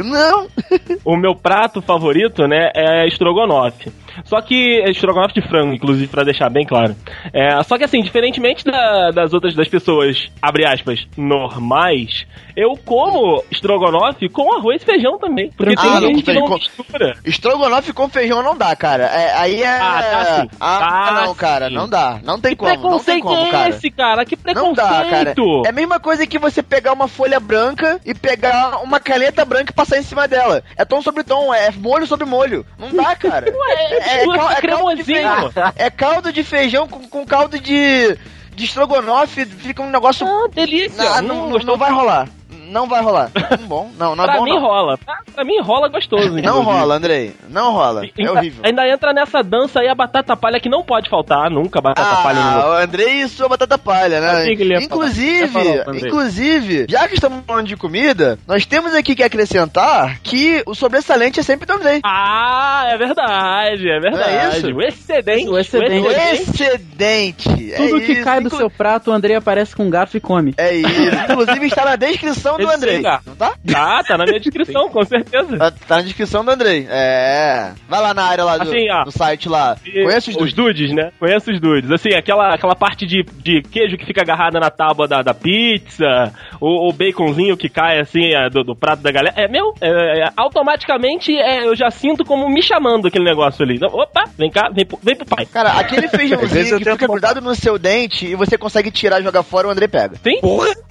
não. <laughs> O meu prato favorito, né, é estrogonofe. Só que é estrogonofe de frango, inclusive, pra deixar bem claro. É, só que assim, diferentemente da- das outras das pessoas, abre aspas, normais, eu como estrogonofe com arroz e feijão também. Porque Ah, tem não, gente que não com- mistura. Estrogonofe com feijão não dá, cara. É, aí é. Ah, tá sim. Ah, Tá não, cara. sim. Não dá. Não tem Que como. Não tem preconceito como, é cara. esse, cara? Que Não preconceito! dá, cara. É a mesma coisa que você pegar uma folha branca e pegar uma caneta branca e passar em cima dela. É tom sobre tom, é molho sobre molho. Não dá, <laughs> cara. Ué, é, é, caldo de cremosinho. feijão. É caldo de feijão com, com caldo de, de estrogonofe. Fica um negócio. Ah, delícia! Não, não, gostou? não vai rolar. Não vai rolar. Hum, <laughs> bom, não, não é pra bom mim não. rola. Pra, pra mim rola gostoso. Não rola, Andrei. Não rola. É Ainda, horrível. ainda entra nessa dança aí a batata palha que não pode faltar, nunca batata palha no Ah, o Andrei e sua batata palha, né? Inclusive, falar, Andrei. inclusive, já que estamos falando de comida, nós temos aqui que acrescentar que o sobressalente é sempre do Andrei. Ah, é verdade, é verdade. Não é isso? O excedente. O excedente. O excedente. Tudo é que isso. cai do Inclu- seu prato, o André aparece com um garfo e come. É isso. Inclusive está na descrição do Andrei. lugar. Não tá? Tá, tá na minha descrição, com certeza. Tá, tá na descrição do Andrei. É. Vai lá na área lá do, Assim, ó. do site lá. Conhece os os dois? dudes, né? Conheço os dudes. Assim, aquela, aquela parte de, de queijo que fica agarrada na tábua da, da pizza, o, o baconzinho que cai assim é, do, do prato da galera. É meu, é, é, automaticamente é, eu já sinto como me chamando aquele negócio ali. Então, opa, vem cá, vem, pro- vem pro pai. Cara, aquele <laughs> feijãozinho que fica grudado no seu dente e você consegue tirar e jogar fora, o Andrei pega. Sim?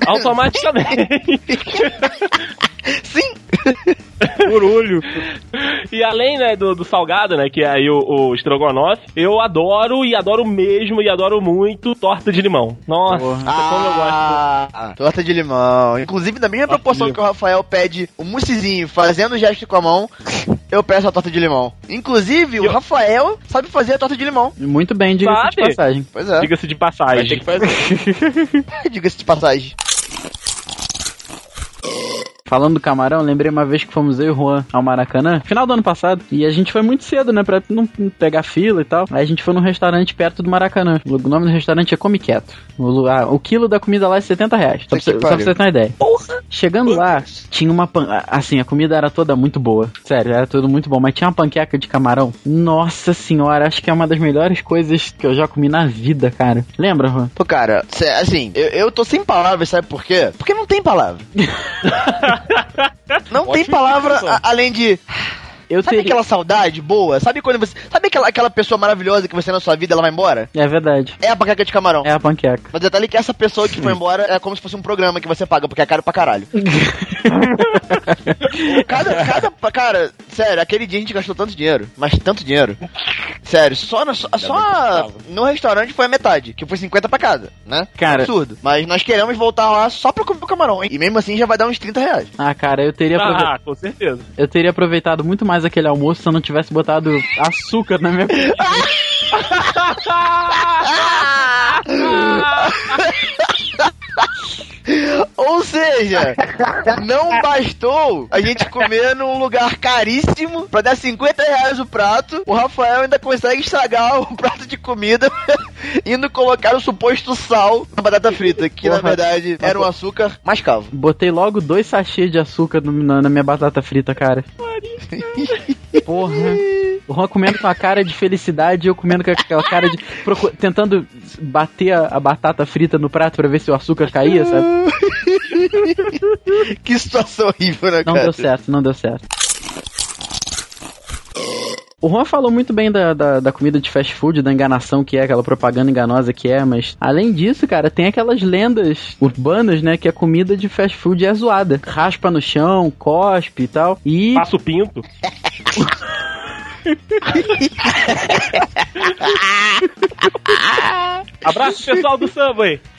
Automaticamente. <laughs> <laughs> Sim! Orulho. E além, né, do, do salgado, né, que é aí o, o estrogonofe, eu adoro e adoro mesmo e adoro muito torta de limão. Nossa, como eu gosto. Ah, torta de limão. Inclusive, na mesma proporção que o Rafael pede o moussezinho fazendo o gesto com a mão, eu peço a torta de limão. Inclusive, o Eu- Rafael sabe fazer a torta de limão. Muito bem, diga-se de passagem. Pois é. Diga-se de Vai ter passagem. que fazer. <laughs> Diga-se de passagem. Falando do camarão, lembrei uma vez que fomos eu e o Juan ao Maracanã, final do ano passado, e a gente foi muito cedo, né, pra não pegar fila e tal. Aí a gente foi num restaurante perto do Maracanã. O nome do restaurante é Come Quieto. O, ah, o quilo da comida lá é 70 reais. Só pra, você, só pra você ter uma ideia. Chegando lá, tinha uma pan... Assim, a comida era toda muito boa. Sério, era tudo muito bom. Mas tinha uma panqueca de camarão. Nossa senhora, acho que é uma das melhores coisas que eu já comi na vida, cara. Lembra, Juan? Pô, cara, assim, eu, eu tô sem palavras, sabe por quê? Porque não tem palavra. <laughs> não tem Ótima palavra a- além de. Eu Sabe teria... aquela saudade boa? Sabe quando você. Sabe aquela, aquela pessoa maravilhosa que você na sua vida ela vai embora? É verdade. É a panqueca de camarão. É a panqueca. Mas detalhe que essa pessoa que foi embora é como se fosse um programa que você paga, porque é caro pra caralho. <laughs> cada, cada. Cara, sério, aquele dia a gente gastou tanto dinheiro, mas tanto dinheiro. Sério, só, no, só, só no restaurante foi a metade, que foi 50 pra cada, né? Cara- Absurdo. Mas nós queremos voltar lá só pra comer o camarão. E mesmo assim já vai dar uns 30 reais. Ah, cara, eu teria, Ah, com certeza. eu teria aproveitado muito mais mais aquele almoço se eu não tivesse botado açúcar na minha comida. <laughs> <laughs> <laughs> <laughs> Ou seja, não bastou a gente comer num lugar caríssimo pra dar 50 reais o prato, o Rafael ainda consegue estragar o prato de comida <laughs> indo colocar o suposto sal na batata frita, que na Porra. verdade era um açúcar mascavo. Botei logo dois sachês de açúcar no- na, na minha batata frita, cara. <laughs> Porra. O Juan comendo com a cara de felicidade e eu comendo com aquela cara de. tentando bater a, a batata frita no prato pra ver se o açúcar caía, sabe? <laughs> que situação horrível, né, Não cara? deu certo, não deu certo. O Juan falou muito bem da, da, da comida de fast food, da enganação que é, aquela propaganda enganosa que é, mas além disso, cara, tem aquelas lendas urbanas, né, que a comida de fast food é zoada. Raspa no chão, cospe e tal. E Passa o pinto. <laughs> Abraço pessoal do Subway.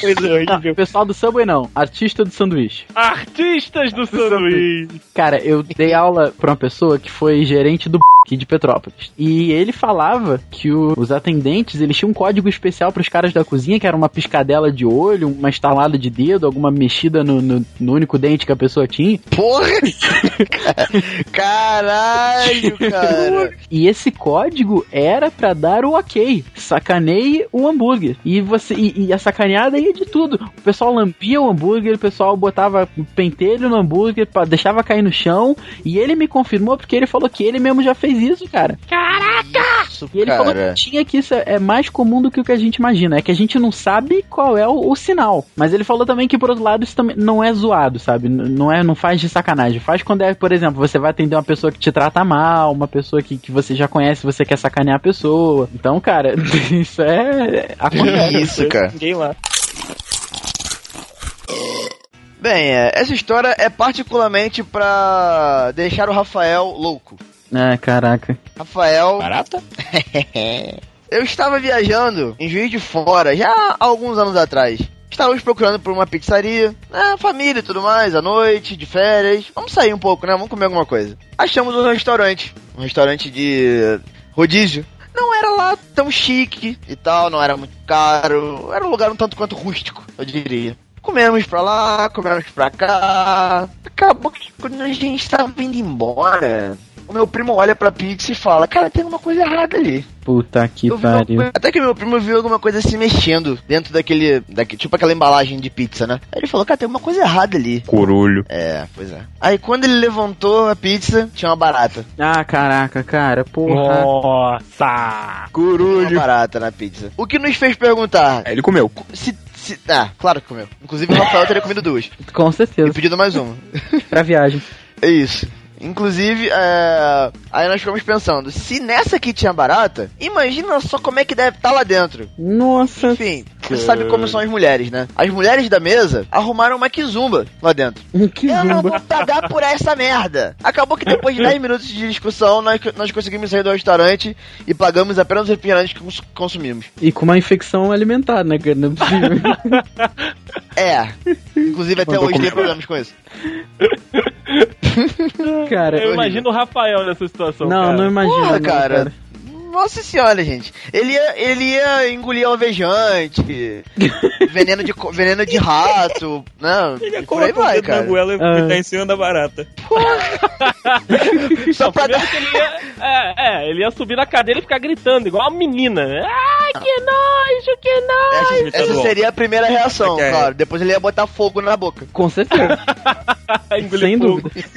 Coisa Não, horrível. pessoal do Subway não, artista do sanduíche. Artistas do sanduíche. Cara, eu dei aula pra uma pessoa que foi gerente do <laughs> aqui de Petrópolis. E ele falava que o- os atendentes, eles tinham um código especial pros caras da cozinha, que era uma piscadela de olho, uma estalada de dedo, alguma mexida no, no- no único dente que a pessoa tinha. Porra! <laughs> Caralho, cara! E esse código era pra dar o ok. Sacaneie o hambúrguer. E você e, e a sacaneada de tudo. O pessoal lampia o hambúrguer, o pessoal botava pentelho no hambúrguer, deixava cair no chão. E ele me confirmou porque ele falou que ele mesmo já fez isso, cara. E ele falou Cara. que tinha que isso é é mais comum do que o que a gente imagina. É que a gente não sabe qual é o, o sinal. Mas ele falou também que, por outro lado, isso também não é zoado, sabe? N- Não é, não faz de sacanagem. Faz quando é, por exemplo, você vai atender uma pessoa que te trata mal, uma pessoa que, que você já conhece, você quer sacanear a pessoa. Então, cara, <laughs> isso é. Acontece. Que isso, cara? Ninguém lá. Bem, é, essa história é particularmente pra deixar o Rafael louco. É, caraca. Rafael, Barata? <laughs> eu estava viajando em Juiz de Fora já há alguns anos atrás. Estávamos procurando por uma pizzaria, né, família e tudo mais, à noite, de férias. Vamos sair um pouco, né? Vamos comer alguma coisa. Achamos um restaurante, um restaurante de rodízio. Não era lá tão chique e tal, não era muito caro. Era um lugar um tanto quanto rústico, eu diria. Comemos pra lá, comemos pra cá. Acabou que quando a gente estava indo embora, o meu primo olha pra pizza e fala: Cara, tem alguma coisa errada ali. Puta que Eu uma pariu. coisa- Até que meu primo viu alguma coisa se mexendo dentro daquele, daque- Tipo aquela embalagem de pizza, né? Aí ele falou: Cara, tem uma coisa errada ali. Corolho. É, pois é. Aí quando ele levantou a pizza, tinha uma barata. Ah, caraca, cara, porra. Nossa. Tinha uma barata na pizza. O que nos fez perguntar ele comeu. se. se ah, claro que comeu. Inclusive o Rafael teria comido duas. Com E certeza. pedido mais uma. Pra viagem. É isso. Inclusive, é... aí nós ficamos pensando, se nessa aqui tinha barata, imagina só como é que deve estar lá dentro. Nossa. Enfim, você sabe como são as mulheres, né? As mulheres da mesa arrumaram uma kizumba lá dentro. Que Eu não vou pagar por essa merda. Acabou que depois de 10 <laughs> minutos de discussão, nós, nós conseguimos sair do restaurante e pagamos apenas os refrigerantes que cons- consumimos. E com uma infecção alimentar, né, cara? Não é possível. <laughs> É. Inclusive até hoje tem problemas com isso. <laughs> <laughs> cara, Eu imagino o Rafael nessa situação. Não, cara. não imagino. Porra, não, cara. Nossa senhora, gente. Ele ia, ele ia engolir alvejante, <laughs> veneno de, veneno de rato, né? Ele ia colocar o vai, dedo na cara. goela e Ah. em cima da barata. <laughs> Só pra dar... Ele ia, é, é, ele ia subir na cadeira e ficar gritando, igual uma menina, né? Ai, que nojo, que nojo! Essa, essa o seria a primeira reação, Ok. claro. Depois ele ia botar fogo na boca. Com certeza. <laughs> Sem fogo. dúvida.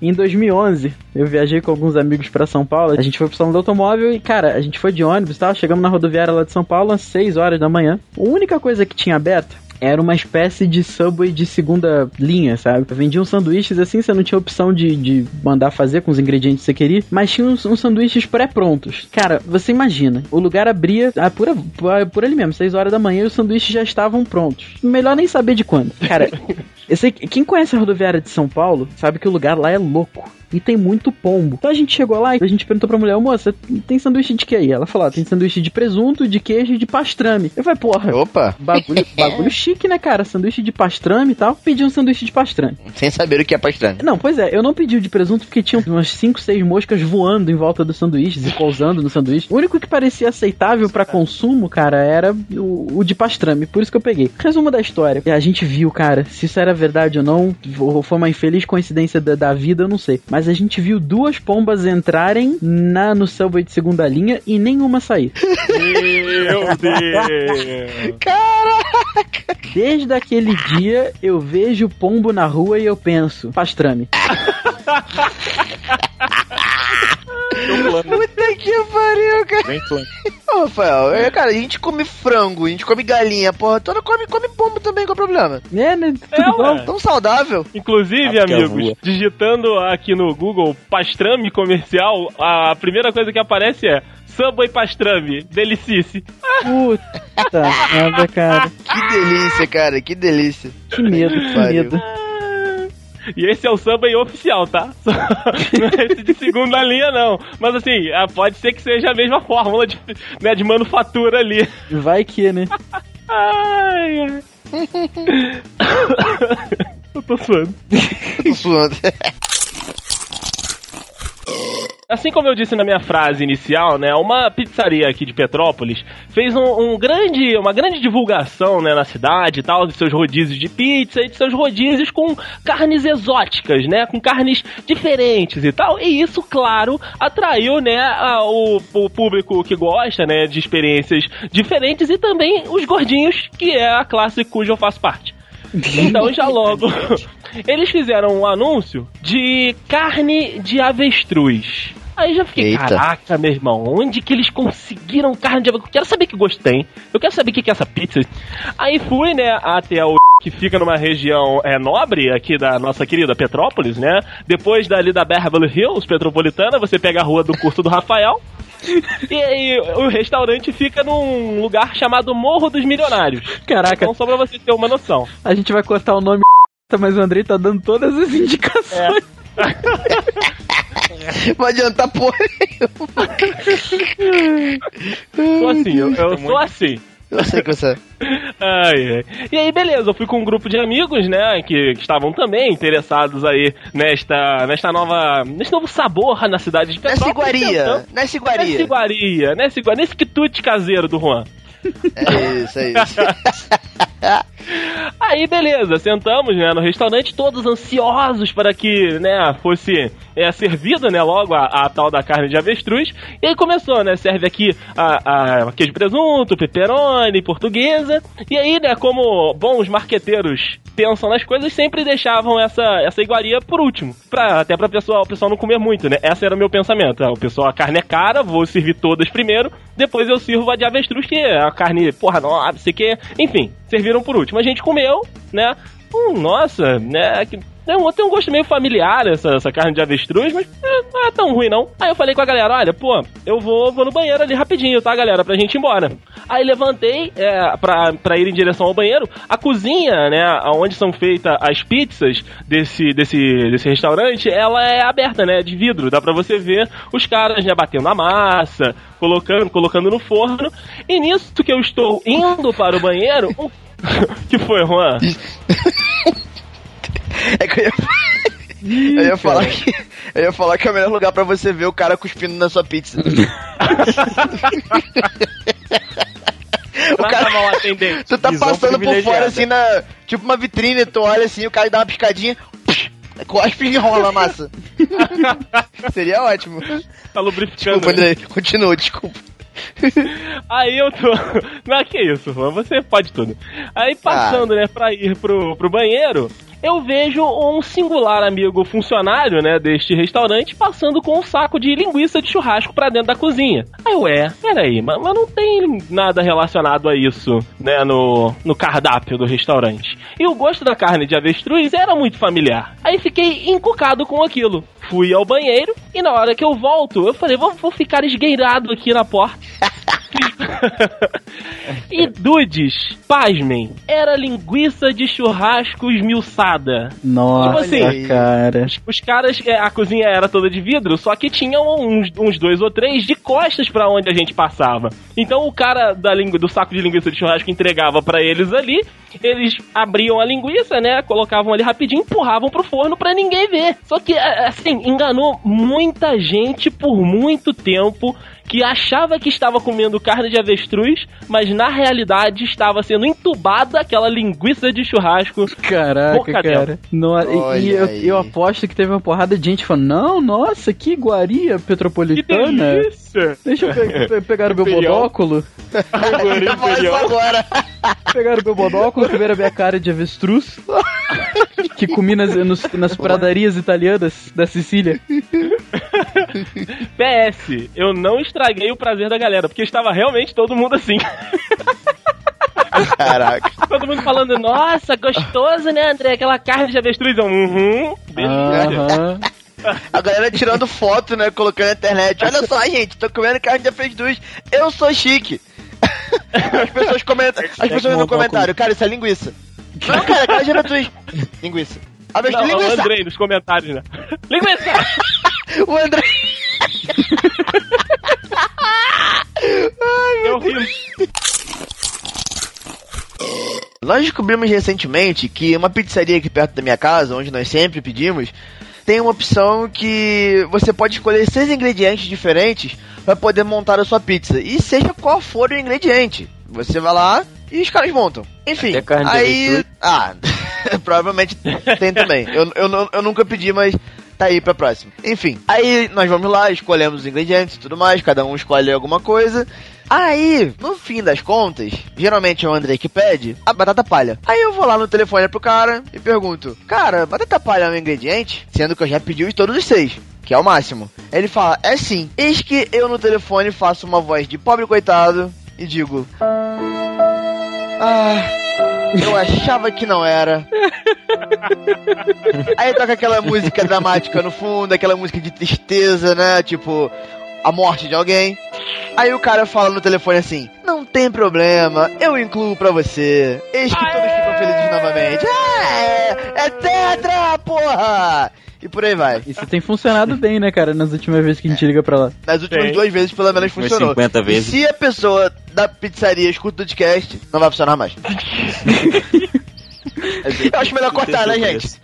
Em 2011, eu viajei com alguns amigos pra São Paulo. A gente foi pro salão do automóvel e, cara, a gente foi de ônibus tal. Chegamos na rodoviária lá de São Paulo às 6 horas da manhã. A única coisa que tinha aberta era uma espécie de subway de segunda linha, sabe? Vendiam sanduíches assim, você não tinha opção de, de mandar fazer com os ingredientes que você queria, mas tinha uns, uns sanduíches pré-prontos. Cara, você imagina, o lugar abria ah, por, por, por ali mesmo, 6 horas da manhã e os sanduíches já estavam prontos. Melhor nem saber de quando. Cara, <laughs> eu sei que quem conhece a rodoviária de São Paulo sabe que o lugar lá é louco. E tem muito pombo. Então a gente chegou lá e a gente perguntou pra mulher, moça, tem sanduíche de que aí? Ela falou, ah, tem sanduíche de presunto, de queijo e de pastrame. Eu falei, porra, Opa, bagulho, <laughs> bagulho chique, né, cara? Sanduíche de pastrame e tal. Pedi um sanduíche de pastrame. sem saber o que é pastrame. Não, pois é, eu não pedi o de presunto porque tinha umas 5, 6 moscas voando em volta dos sanduíches e pousando no sanduíche. O único que parecia aceitável pra consumo, cara, era o, o de pastrame. Por isso que eu peguei. Resumo da história. A gente viu, cara, se isso era verdade ou não, ou foi uma infeliz coincidência da, da vida, eu não sei. Mas a gente viu duas pombas entrarem na, no Subway de segunda linha e nenhuma sair. Meu <laughs> Deus! Desde aquele dia, eu vejo pombo na rua e eu penso, pastrame. <laughs> Puta que pariu, cara. Bem plano. Ô, Rafael, é, cara, a gente come frango, a gente come galinha, porra, toda come, come pombo também, qual é o problema? É, né? É, Tudo bom. Tão saudável. Inclusive, Ah, é amigos, digitando aqui no Google pastrame comercial, a primeira coisa que aparece é Subway pastrame, delicice. Puta <laughs> merda, cara. Que delícia, cara, que delícia. Que medo, que medo. E esse é o Subway oficial, tá? <laughs> Não é esse de segunda linha, não. Mas assim, ah, pode ser que seja a mesma fórmula de, né, de manufatura ali. Vai que, né? Ai, ai. <laughs> Eu tô suando. Tô suando. <laughs> Assim como eu disse na minha frase inicial, né, uma pizzaria aqui de Petrópolis fez um, um grande, uma grande divulgação né, na cidade e tal, de seus rodízios de pizza e de seus rodízios com carnes exóticas, né, com carnes diferentes e tal. E isso, claro, atraiu né, a- o, o público que gosta né, de experiências diferentes e também os gordinhos, que é a classe cuja eu faço parte. Então já logo eles fizeram um anúncio de carne de avestruz. Aí já fiquei, Eita. caraca, meu irmão, onde que eles conseguiram carne de avestruz? Quero saber que gosto tem. Eu quero saber o que que é essa pizza. Aí fui, né, até o que fica numa região é, nobre aqui da nossa querida Petrópolis, né? Depois dali da Beverly Hills, Petropolitana, você pega a rua do Curso do Rafael. <laughs> E aí, o restaurante fica num lugar chamado Morro dos Milionários. Caraca, Então, só pra você ter uma noção. a gente vai cortar o nome, <laughs> mas o Andrei tá dando todas as indicações. Vai adiantar porra. Sou assim, eu, eu sou assim. Eu sei que você. <laughs> Ai, ai. E aí, beleza, eu fui com um grupo de amigos, né, que, que estavam também interessados aí nesta, nesta nova, nesse novo sabor na cidade de Nessa Petrópolis. iguaria. tentando- Nessa Nessa iguaria. iguaria, nessa iguaria, nesse quitute caseiro do Juan. É isso, é isso. <laughs> Aí, beleza, sentamos, né, no restaurante, todos ansiosos para que, né, fosse é, servido, né, logo a, a tal da carne de avestruz. E aí começou, né, serve aqui a, a queijo presunto, pepperoni, portuguesa. E aí, né, como bons marqueteiros pensam nas coisas, sempre deixavam essa, essa iguaria por último. Pra, até para pessoal, o pessoal não comer muito, né. Esse era o meu pensamento. Ah, O pessoal, a carne é cara, vou servir todas primeiro, depois eu sirvo a de avestruz, que é a carne, porra, não, não sei que. Enfim, serviram por último. A gente comeu, né? Hum, nossa, né? que- Tem um, tem um gosto meio familiar essa, essa carne de avestruz, mas é, não é tão ruim não. Aí eu falei com a galera, olha, pô, eu vou, vou no banheiro ali rapidinho, tá, galera? Pra gente ir embora. Aí levantei é, pra, pra ir em direção ao banheiro. A cozinha, né, onde são feitas as pizzas desse, desse, desse restaurante, ela é aberta, né, de vidro. Dá pra você ver os caras, né, batendo a massa, colocando, colocando no forno. E nisso que eu estou indo para o banheiro, um... <laughs> que foi, Juan? <laughs> <laughs> É que eu ia, eu ia falar que eu ia falar que é o melhor lugar pra você ver o cara cuspindo na sua pizza. <laughs> o cara, mal atendente. <laughs> tu tá visão passando por fora assim na, tipo uma vitrine, tu olha assim, o cara dá uma piscadinha, cospe e enrola a massa. Seria ótimo. Tá lubrificando. Desculpa, né? André. Continua, desculpa. Aí eu tô. Não, que isso, você pode tudo. Aí passando, né, pra ir pro, pro banheiro, eu vejo um singular amigo funcionário, né, deste restaurante passando com um saco de linguiça de churrasco pra dentro da cozinha. Aí, ué, peraí, mas, mas não tem nada relacionado a isso, né, no, no cardápio do restaurante. E o gosto da carne de avestruz era muito familiar. Aí fiquei encucado com aquilo. Fui ao banheiro e na hora que eu volto, eu falei, vou, vou ficar esgueirado aqui na porta. <laughs> <laughs> E Dudes, pasmem, era linguiça de churrasco esmiuçada. Nossa, Tipo assim, cara. Os caras, é, a cozinha era toda de vidro, só que tinham uns, uns dois ou três de costas pra onde a gente passava. Então o cara da língua, do saco de linguiça de churrasco entregava pra eles ali, eles abriam a linguiça, né, colocavam ali rapidinho, empurravam pro forno pra ninguém ver. Só que, assim, enganou muita gente por muito tempo que achava que estava comendo carne de avestruz, mas na realidade estava sendo entubada aquela linguiça de churrasco. Caraca, Boca cara. No- e- e eu, eu aposto que teve uma porrada de gente falando: Não, nossa, que iguaria Que petropolitana. Deixa eu pe pe pegar o meu monóculo. Eu falo isso agora. Pegaram o meu monóculo, comeram a minha cara de avestruz. que comi nas, nos- nas pradarias italianas da Sicília. PS, eu não estraguei o prazer da galera, porque estava realmente todo mundo assim. Caraca. todo mundo falando, nossa, gostoso, né, André? Aquela carne de avestruz. Uhum, delícia. Aham. A galera tirando foto, né? Colocando na internet. Olha só, gente, tô comendo carne de avestruz. Eu sou chique. As pessoas comentam. As pessoas no comentário, cara, isso é linguiça. Não, cara, carne de avestruz. Linguiça. Avestruz, Não, o linguiça. Andrei nos comentários, né? Linguiça! <laughs> O André. Eu ri. Nós descobrimos recentemente que uma pizzaria aqui perto da minha casa, onde nós sempre pedimos, tem uma opção que você pode escolher seis ingredientes diferentes para poder montar a sua pizza. E seja qual for o ingrediente. Você vai lá e os caras montam. Enfim, aí. avestruz? Ah, <laughs> provavelmente tem também. Eu, eu, eu nunca pedi, mas tá aí pra próxima. Enfim, aí nós vamos lá, escolhemos os ingredientes e tudo mais, cada um escolhe alguma coisa. Aí, no fim das contas, geralmente é o André que pede a batata palha. Aí eu vou lá no telefone pro cara e pergunto: Cara, batata palha é um ingrediente? Sendo que eu já pedi os todos os seis. Que é o máximo. Ele fala, é sim. Eis que eu no telefone faço uma voz de pobre coitado e digo. Ah, eu achava que não era. <laughs> Aí toca aquela música dramática no fundo, aquela música de tristeza, né? Tipo, a morte de alguém. Aí o cara fala no telefone assim: Não tem problema, eu incluo pra você. Eis que todos ficam felizes novamente. É, é tetra, porra! E por aí vai. Isso tem funcionado bem, né, cara? Nas últimas vezes que a gente liga pra lá. Nas últimas Tem. duas vezes, pelo menos, funcionou. 50 E vezes. se a pessoa da pizzaria escuta o podcast, não vai funcionar mais. <laughs> Eu acho melhor cortar, né, gente?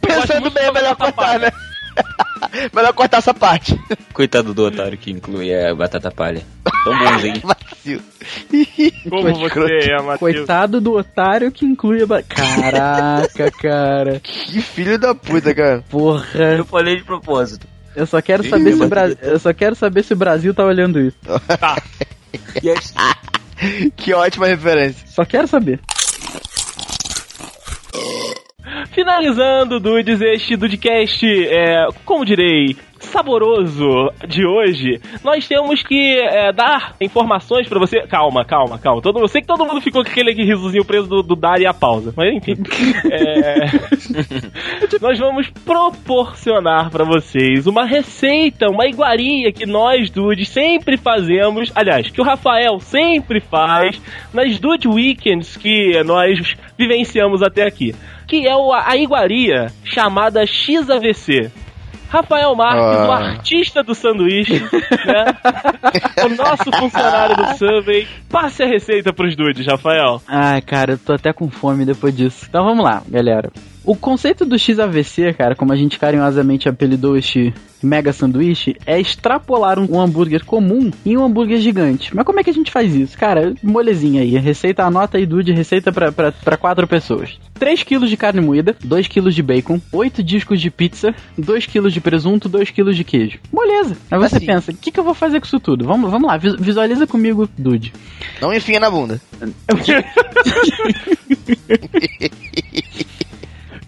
Pensando bem, é melhor cortar, palha. né? <laughs> melhor cortar essa parte. Coitado do otário que inclui a batata palha. Tão bonzinho. <laughs> Como você é, Matheus? Coitado do otário que inclui a. ba- Caraca, <laughs> cara. Que filho da puta, cara. Porra. Eu falei de propósito. Eu só quero saber se o Brasil. Eu só quero saber se o Brasil tá olhando isso. Yes. Que ótima referência. Só quero saber. Finalizando, Dudes, este Dudecast, é, como direi, saboroso de hoje, nós temos que é, dar informações pra você. Calma, calma, calma. Todo, eu sei que todo mundo ficou com aquele risozinho preso do, do dar e a pausa, mas enfim. <laughs> É, nós vamos proporcionar pra vocês uma receita, uma iguaria que nós, Dudes, sempre fazemos. Aliás, que o Rafael sempre faz nas Dude Weekends que nós vivenciamos até aqui. Que é a iguaria chamada XAVC. Rafael Marques, Ah. o artista do sanduíche, <laughs> né? o nosso funcionário do Subway. Passe a receita pros dudes, Rafael. Ai, cara, eu tô até com fome depois disso. Então vamos lá, galera. O conceito do XAVC, cara, como a gente carinhosamente apelidou este mega sanduíche, é extrapolar um, hambúrguer comum em um hambúrguer gigante. Mas como é que a gente faz isso? Cara, molezinha aí. Receita, anota aí, Dude, receita pra, pra, pra quatro pessoas. 3 kg de carne moída, 2 kg de bacon, 8 discos de pizza, 2 kg de presunto, 2 kg de queijo. Moleza. Aí você Assim. pensa, o que, que eu vou fazer com isso tudo? Vamos, vamos lá, vi- visualiza comigo, Dude. Não enfia na bunda. <laughs> <laughs>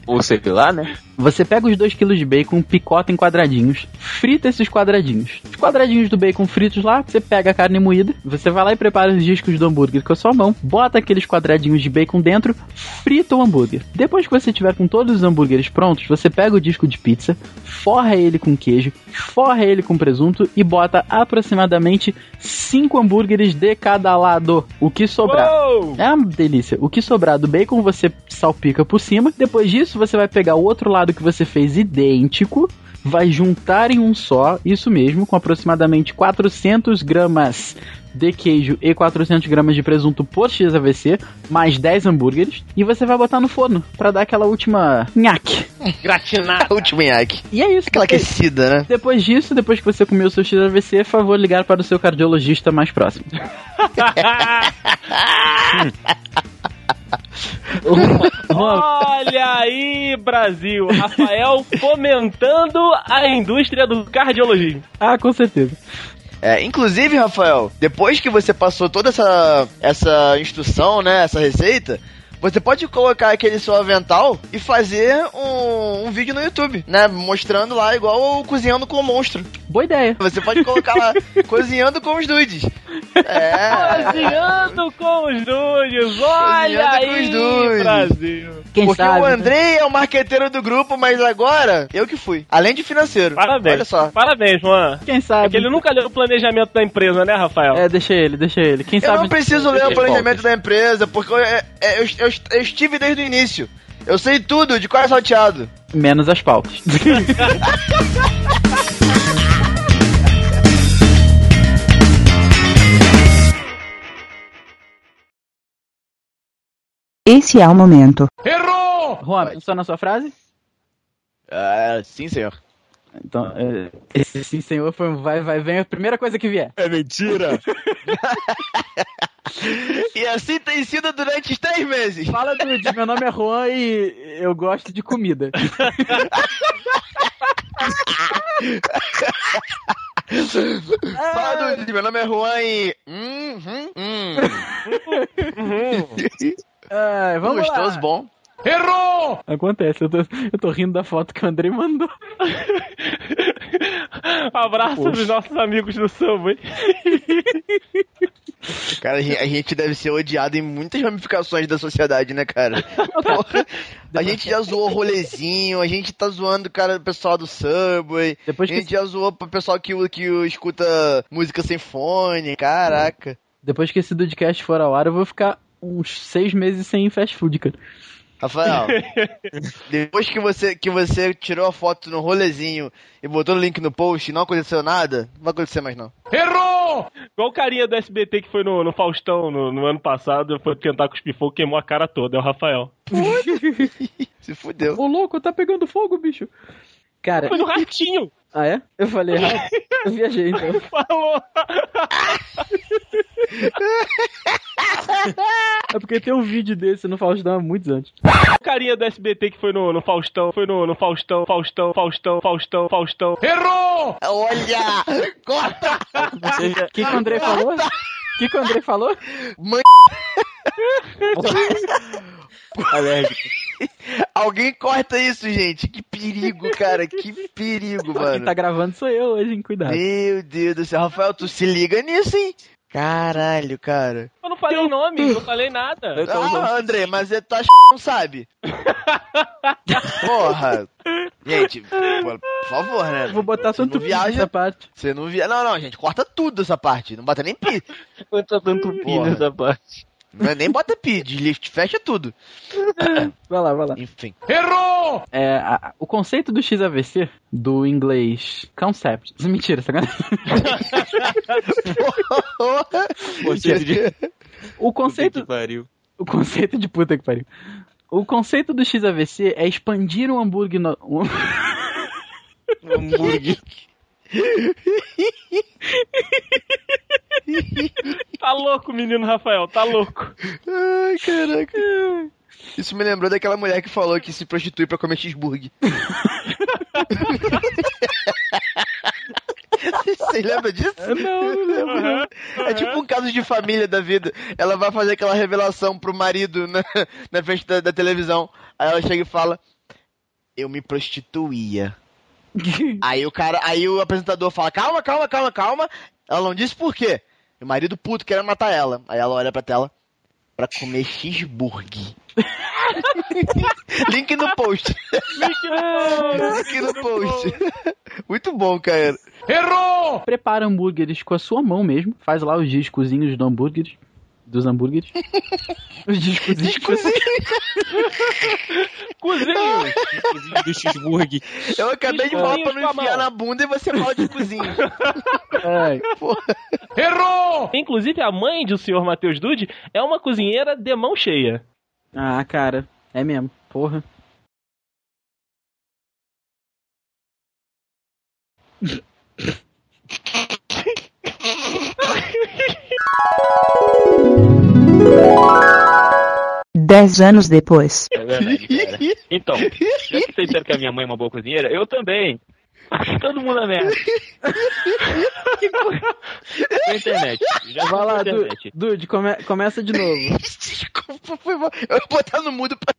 Ou sei lá, né? Você pega os 2 kg de bacon, picota em quadradinhos, frita esses quadradinhos. Os quadradinhos do bacon fritos lá, você pega a carne moída, você vai lá e prepara os discos do hambúrguer com a sua mão, bota aqueles quadradinhos de bacon dentro, frita o hambúrguer. Depois que você tiver com todos os hambúrgueres prontos, você pega o disco de pizza, forra ele com queijo, forra ele com presunto e bota aproximadamente 5 hambúrgueres de cada lado. O que sobrar. Uou! É uma delícia. O que sobrar do bacon você salpica por cima. Depois disso, você vai pegar o outro lado que você fez idêntico, vai juntar em um só, isso mesmo, com aproximadamente 400 gramas de queijo e 400 gramas de presunto por XAVC, mais 10 hambúrgueres, e você vai botar no forno pra dar aquela última nhaque. Gratinado. <laughs> Último nhaque. E é isso. Aquela depois- aquecida, né? Depois disso, depois que você comeu o seu XAVC, favor ligar para o seu cardiologista mais próximo. <laughs> <laughs> <laughs> Olha aí, Brasil. Rafael fomentando a indústria do cardiologismo. ah, com certeza. É, inclusive, Rafael, depois que você passou toda essa, essa instrução, né, essa receita, você pode colocar aquele seu avental e fazer um, um vídeo no YouTube, né, mostrando lá igual o cozinhando com o monstro. Boa ideia. Você pode colocar lá <laughs> cozinhando com os dudes. É. Cozinhando com os dudes. Olha Cozinhando com aí, os dudes. Brasil. Quem Porque sabe? o né? Andrei é o marqueteiro do grupo, mas agora eu que fui. Além de financeiro. Parabéns. Olha só. Parabéns, Juan. Quem sabe? É que ele nunca leu o planejamento da empresa, né, Rafael? É, deixa ele, deixa ele. Quem Eu sabe? não preciso ler o planejamento da empresa, porque eu, é- é- eu- eu- eu estive desde o início. Eu sei tudo, de qual é salteado. Menos as pautas. <laughs> Esse é o momento. Juan, pensou na sua frase? Ah, sim, senhor. Então, é, esse sim, senhor, foi um vai, vai, vem, a primeira coisa que vier. É mentira. <laughs> E assim tem sido durante os três meses. Fala, Dude, meu nome é Juan e eu gosto de comida. <laughs> Fala, Dude, meu nome é Juan e. Hum, hum, hum. Ah, vamos Gostoso, lá. bom. Acontece, eu tô, eu tô rindo da foto que o Andrei mandou. <laughs> Abraço Poxa. dos nossos amigos do Subway. <laughs> Cara, a gente- a gente deve ser odiado em muitas ramificações da sociedade, né, cara? <laughs> Porra, a gente já zoou rolezinho, a gente tá zoando, cara, o pessoal do Subway. Depois A que, gente já zoou pro pessoal que, que escuta música sem fone, caraca. depois que esse Dudecast for ao ar, eu vou ficar uns seis meses sem fast food, cara. Rafael, <laughs> depois que você, que você tirou a foto no rolezinho e botou o link no post e não aconteceu nada, não vai acontecer mais não. Igual o carinha do SBT que foi no, no Faustão no, no ano passado, foi tentar cuspir fogo, queimou a cara toda, é o Rafael. <laughs> Se fudeu. Ô louco, tá pegando fogo, bicho. Cara, Foi no ratinho, ah é? Eu falei errado. Eu viajei então. <laughs> falou. É porque tem um vídeo desse no Faustão há muitos anos. O carinha do SBT que foi no, no Faustão, foi no, no Faustão, Faustão, Faustão, Faustão, Faustão. Olha! Corta! O que, que o André falou? O que, que o André falou? <laughs> Alguém corta isso, gente. Que perigo, cara. Que <laughs> perigo, Quem mano. tá gravando sou eu hoje, hein? Cuidado. Meu Deus do céu. Rafael, tu se liga nisso, hein? Caralho, cara. Eu não falei nome, não falei nada. Ah, André, mas é tua não sabe. <laughs> Porra. Gente, por favor, né? Vou botar Você tanto viaja. nessa parte. Você não via. Não, não, gente, corta tudo essa parte. Não bota nem pi. Quanto tanto pi nessa parte. Não é nem bota pi. Deslift, fecha tudo. <coughs> Vai lá, vai lá. Enfim. É, a- o conceito do XAVC, do inglês concept. Mentira, sacanagem. Conceito <laughs> de... O conceito, que pariu. o conceito de puta que pariu. O conceito do XAVC é expandir um hambúrguer no, um- Hambúrguer. <laughs> Tá louco, menino Rafael, tá louco. Ai, caraca. Isso me lembrou daquela mulher que falou que se prostitui pra comer cheeseburger. <laughs> Vocês lembram disso? Não, não lembro. Aham. É tipo um caso de família da vida. Ela vai fazer aquela revelação pro marido na, na frente da, da televisão. Aí ela chega e fala: Eu me prostituía. <laughs> Aí o cara, aí o apresentador fala: calma, calma, calma, calma. Ela não disse por quê. Meu marido puto querendo matar ela. Aí ela olha pra tela pra comer cheeseburger. <laughs> Link no post. Link no post. <laughs> Muito bom, cara. Prepara hambúrgueres com a sua mão mesmo. Faz lá os discozinhos do hambúrgueres. Dos hambúrgueres. <laughs> os discozinhos. <laughs> Cozinho! <laughs> Cozinha do cheeseburger. Eu acabei de falar pra não enfiar na bunda e você fala de cozinha. Ai, Inclusive, a mãe do senhor Matheus Dude é uma cozinheira de mão cheia. Ah, cara. É mesmo. Porra. Dez anos depois. É verdade, cara. Então, já que vocês disseram que a minha mãe é uma boa cozinheira, eu também. <laughs> Todo mundo é merda. <laughs> Na internet. Já Vai lá, na Du- internet. Dude, come- começa de novo. <laughs> Desculpa, foi mal. Eu vou botar no mudo pra.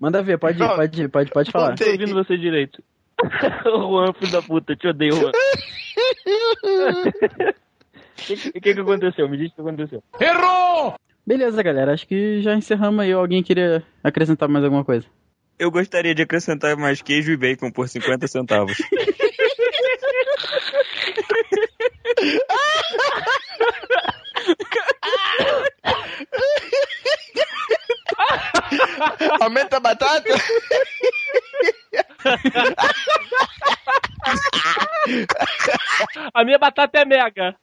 Manda ver, pode ir, pode ir, pode, pode falar. Tô ouvindo você direito. o Juan, filho da puta, te odeio, Juan. O que, que, que aconteceu? Me diz o que aconteceu. Beleza, galera. Acho que já encerramos aí. Alguém queria acrescentar mais alguma coisa? Eu gostaria de acrescentar mais queijo e bacon por 50 centavos. Aumenta a batata? A minha batata é mega.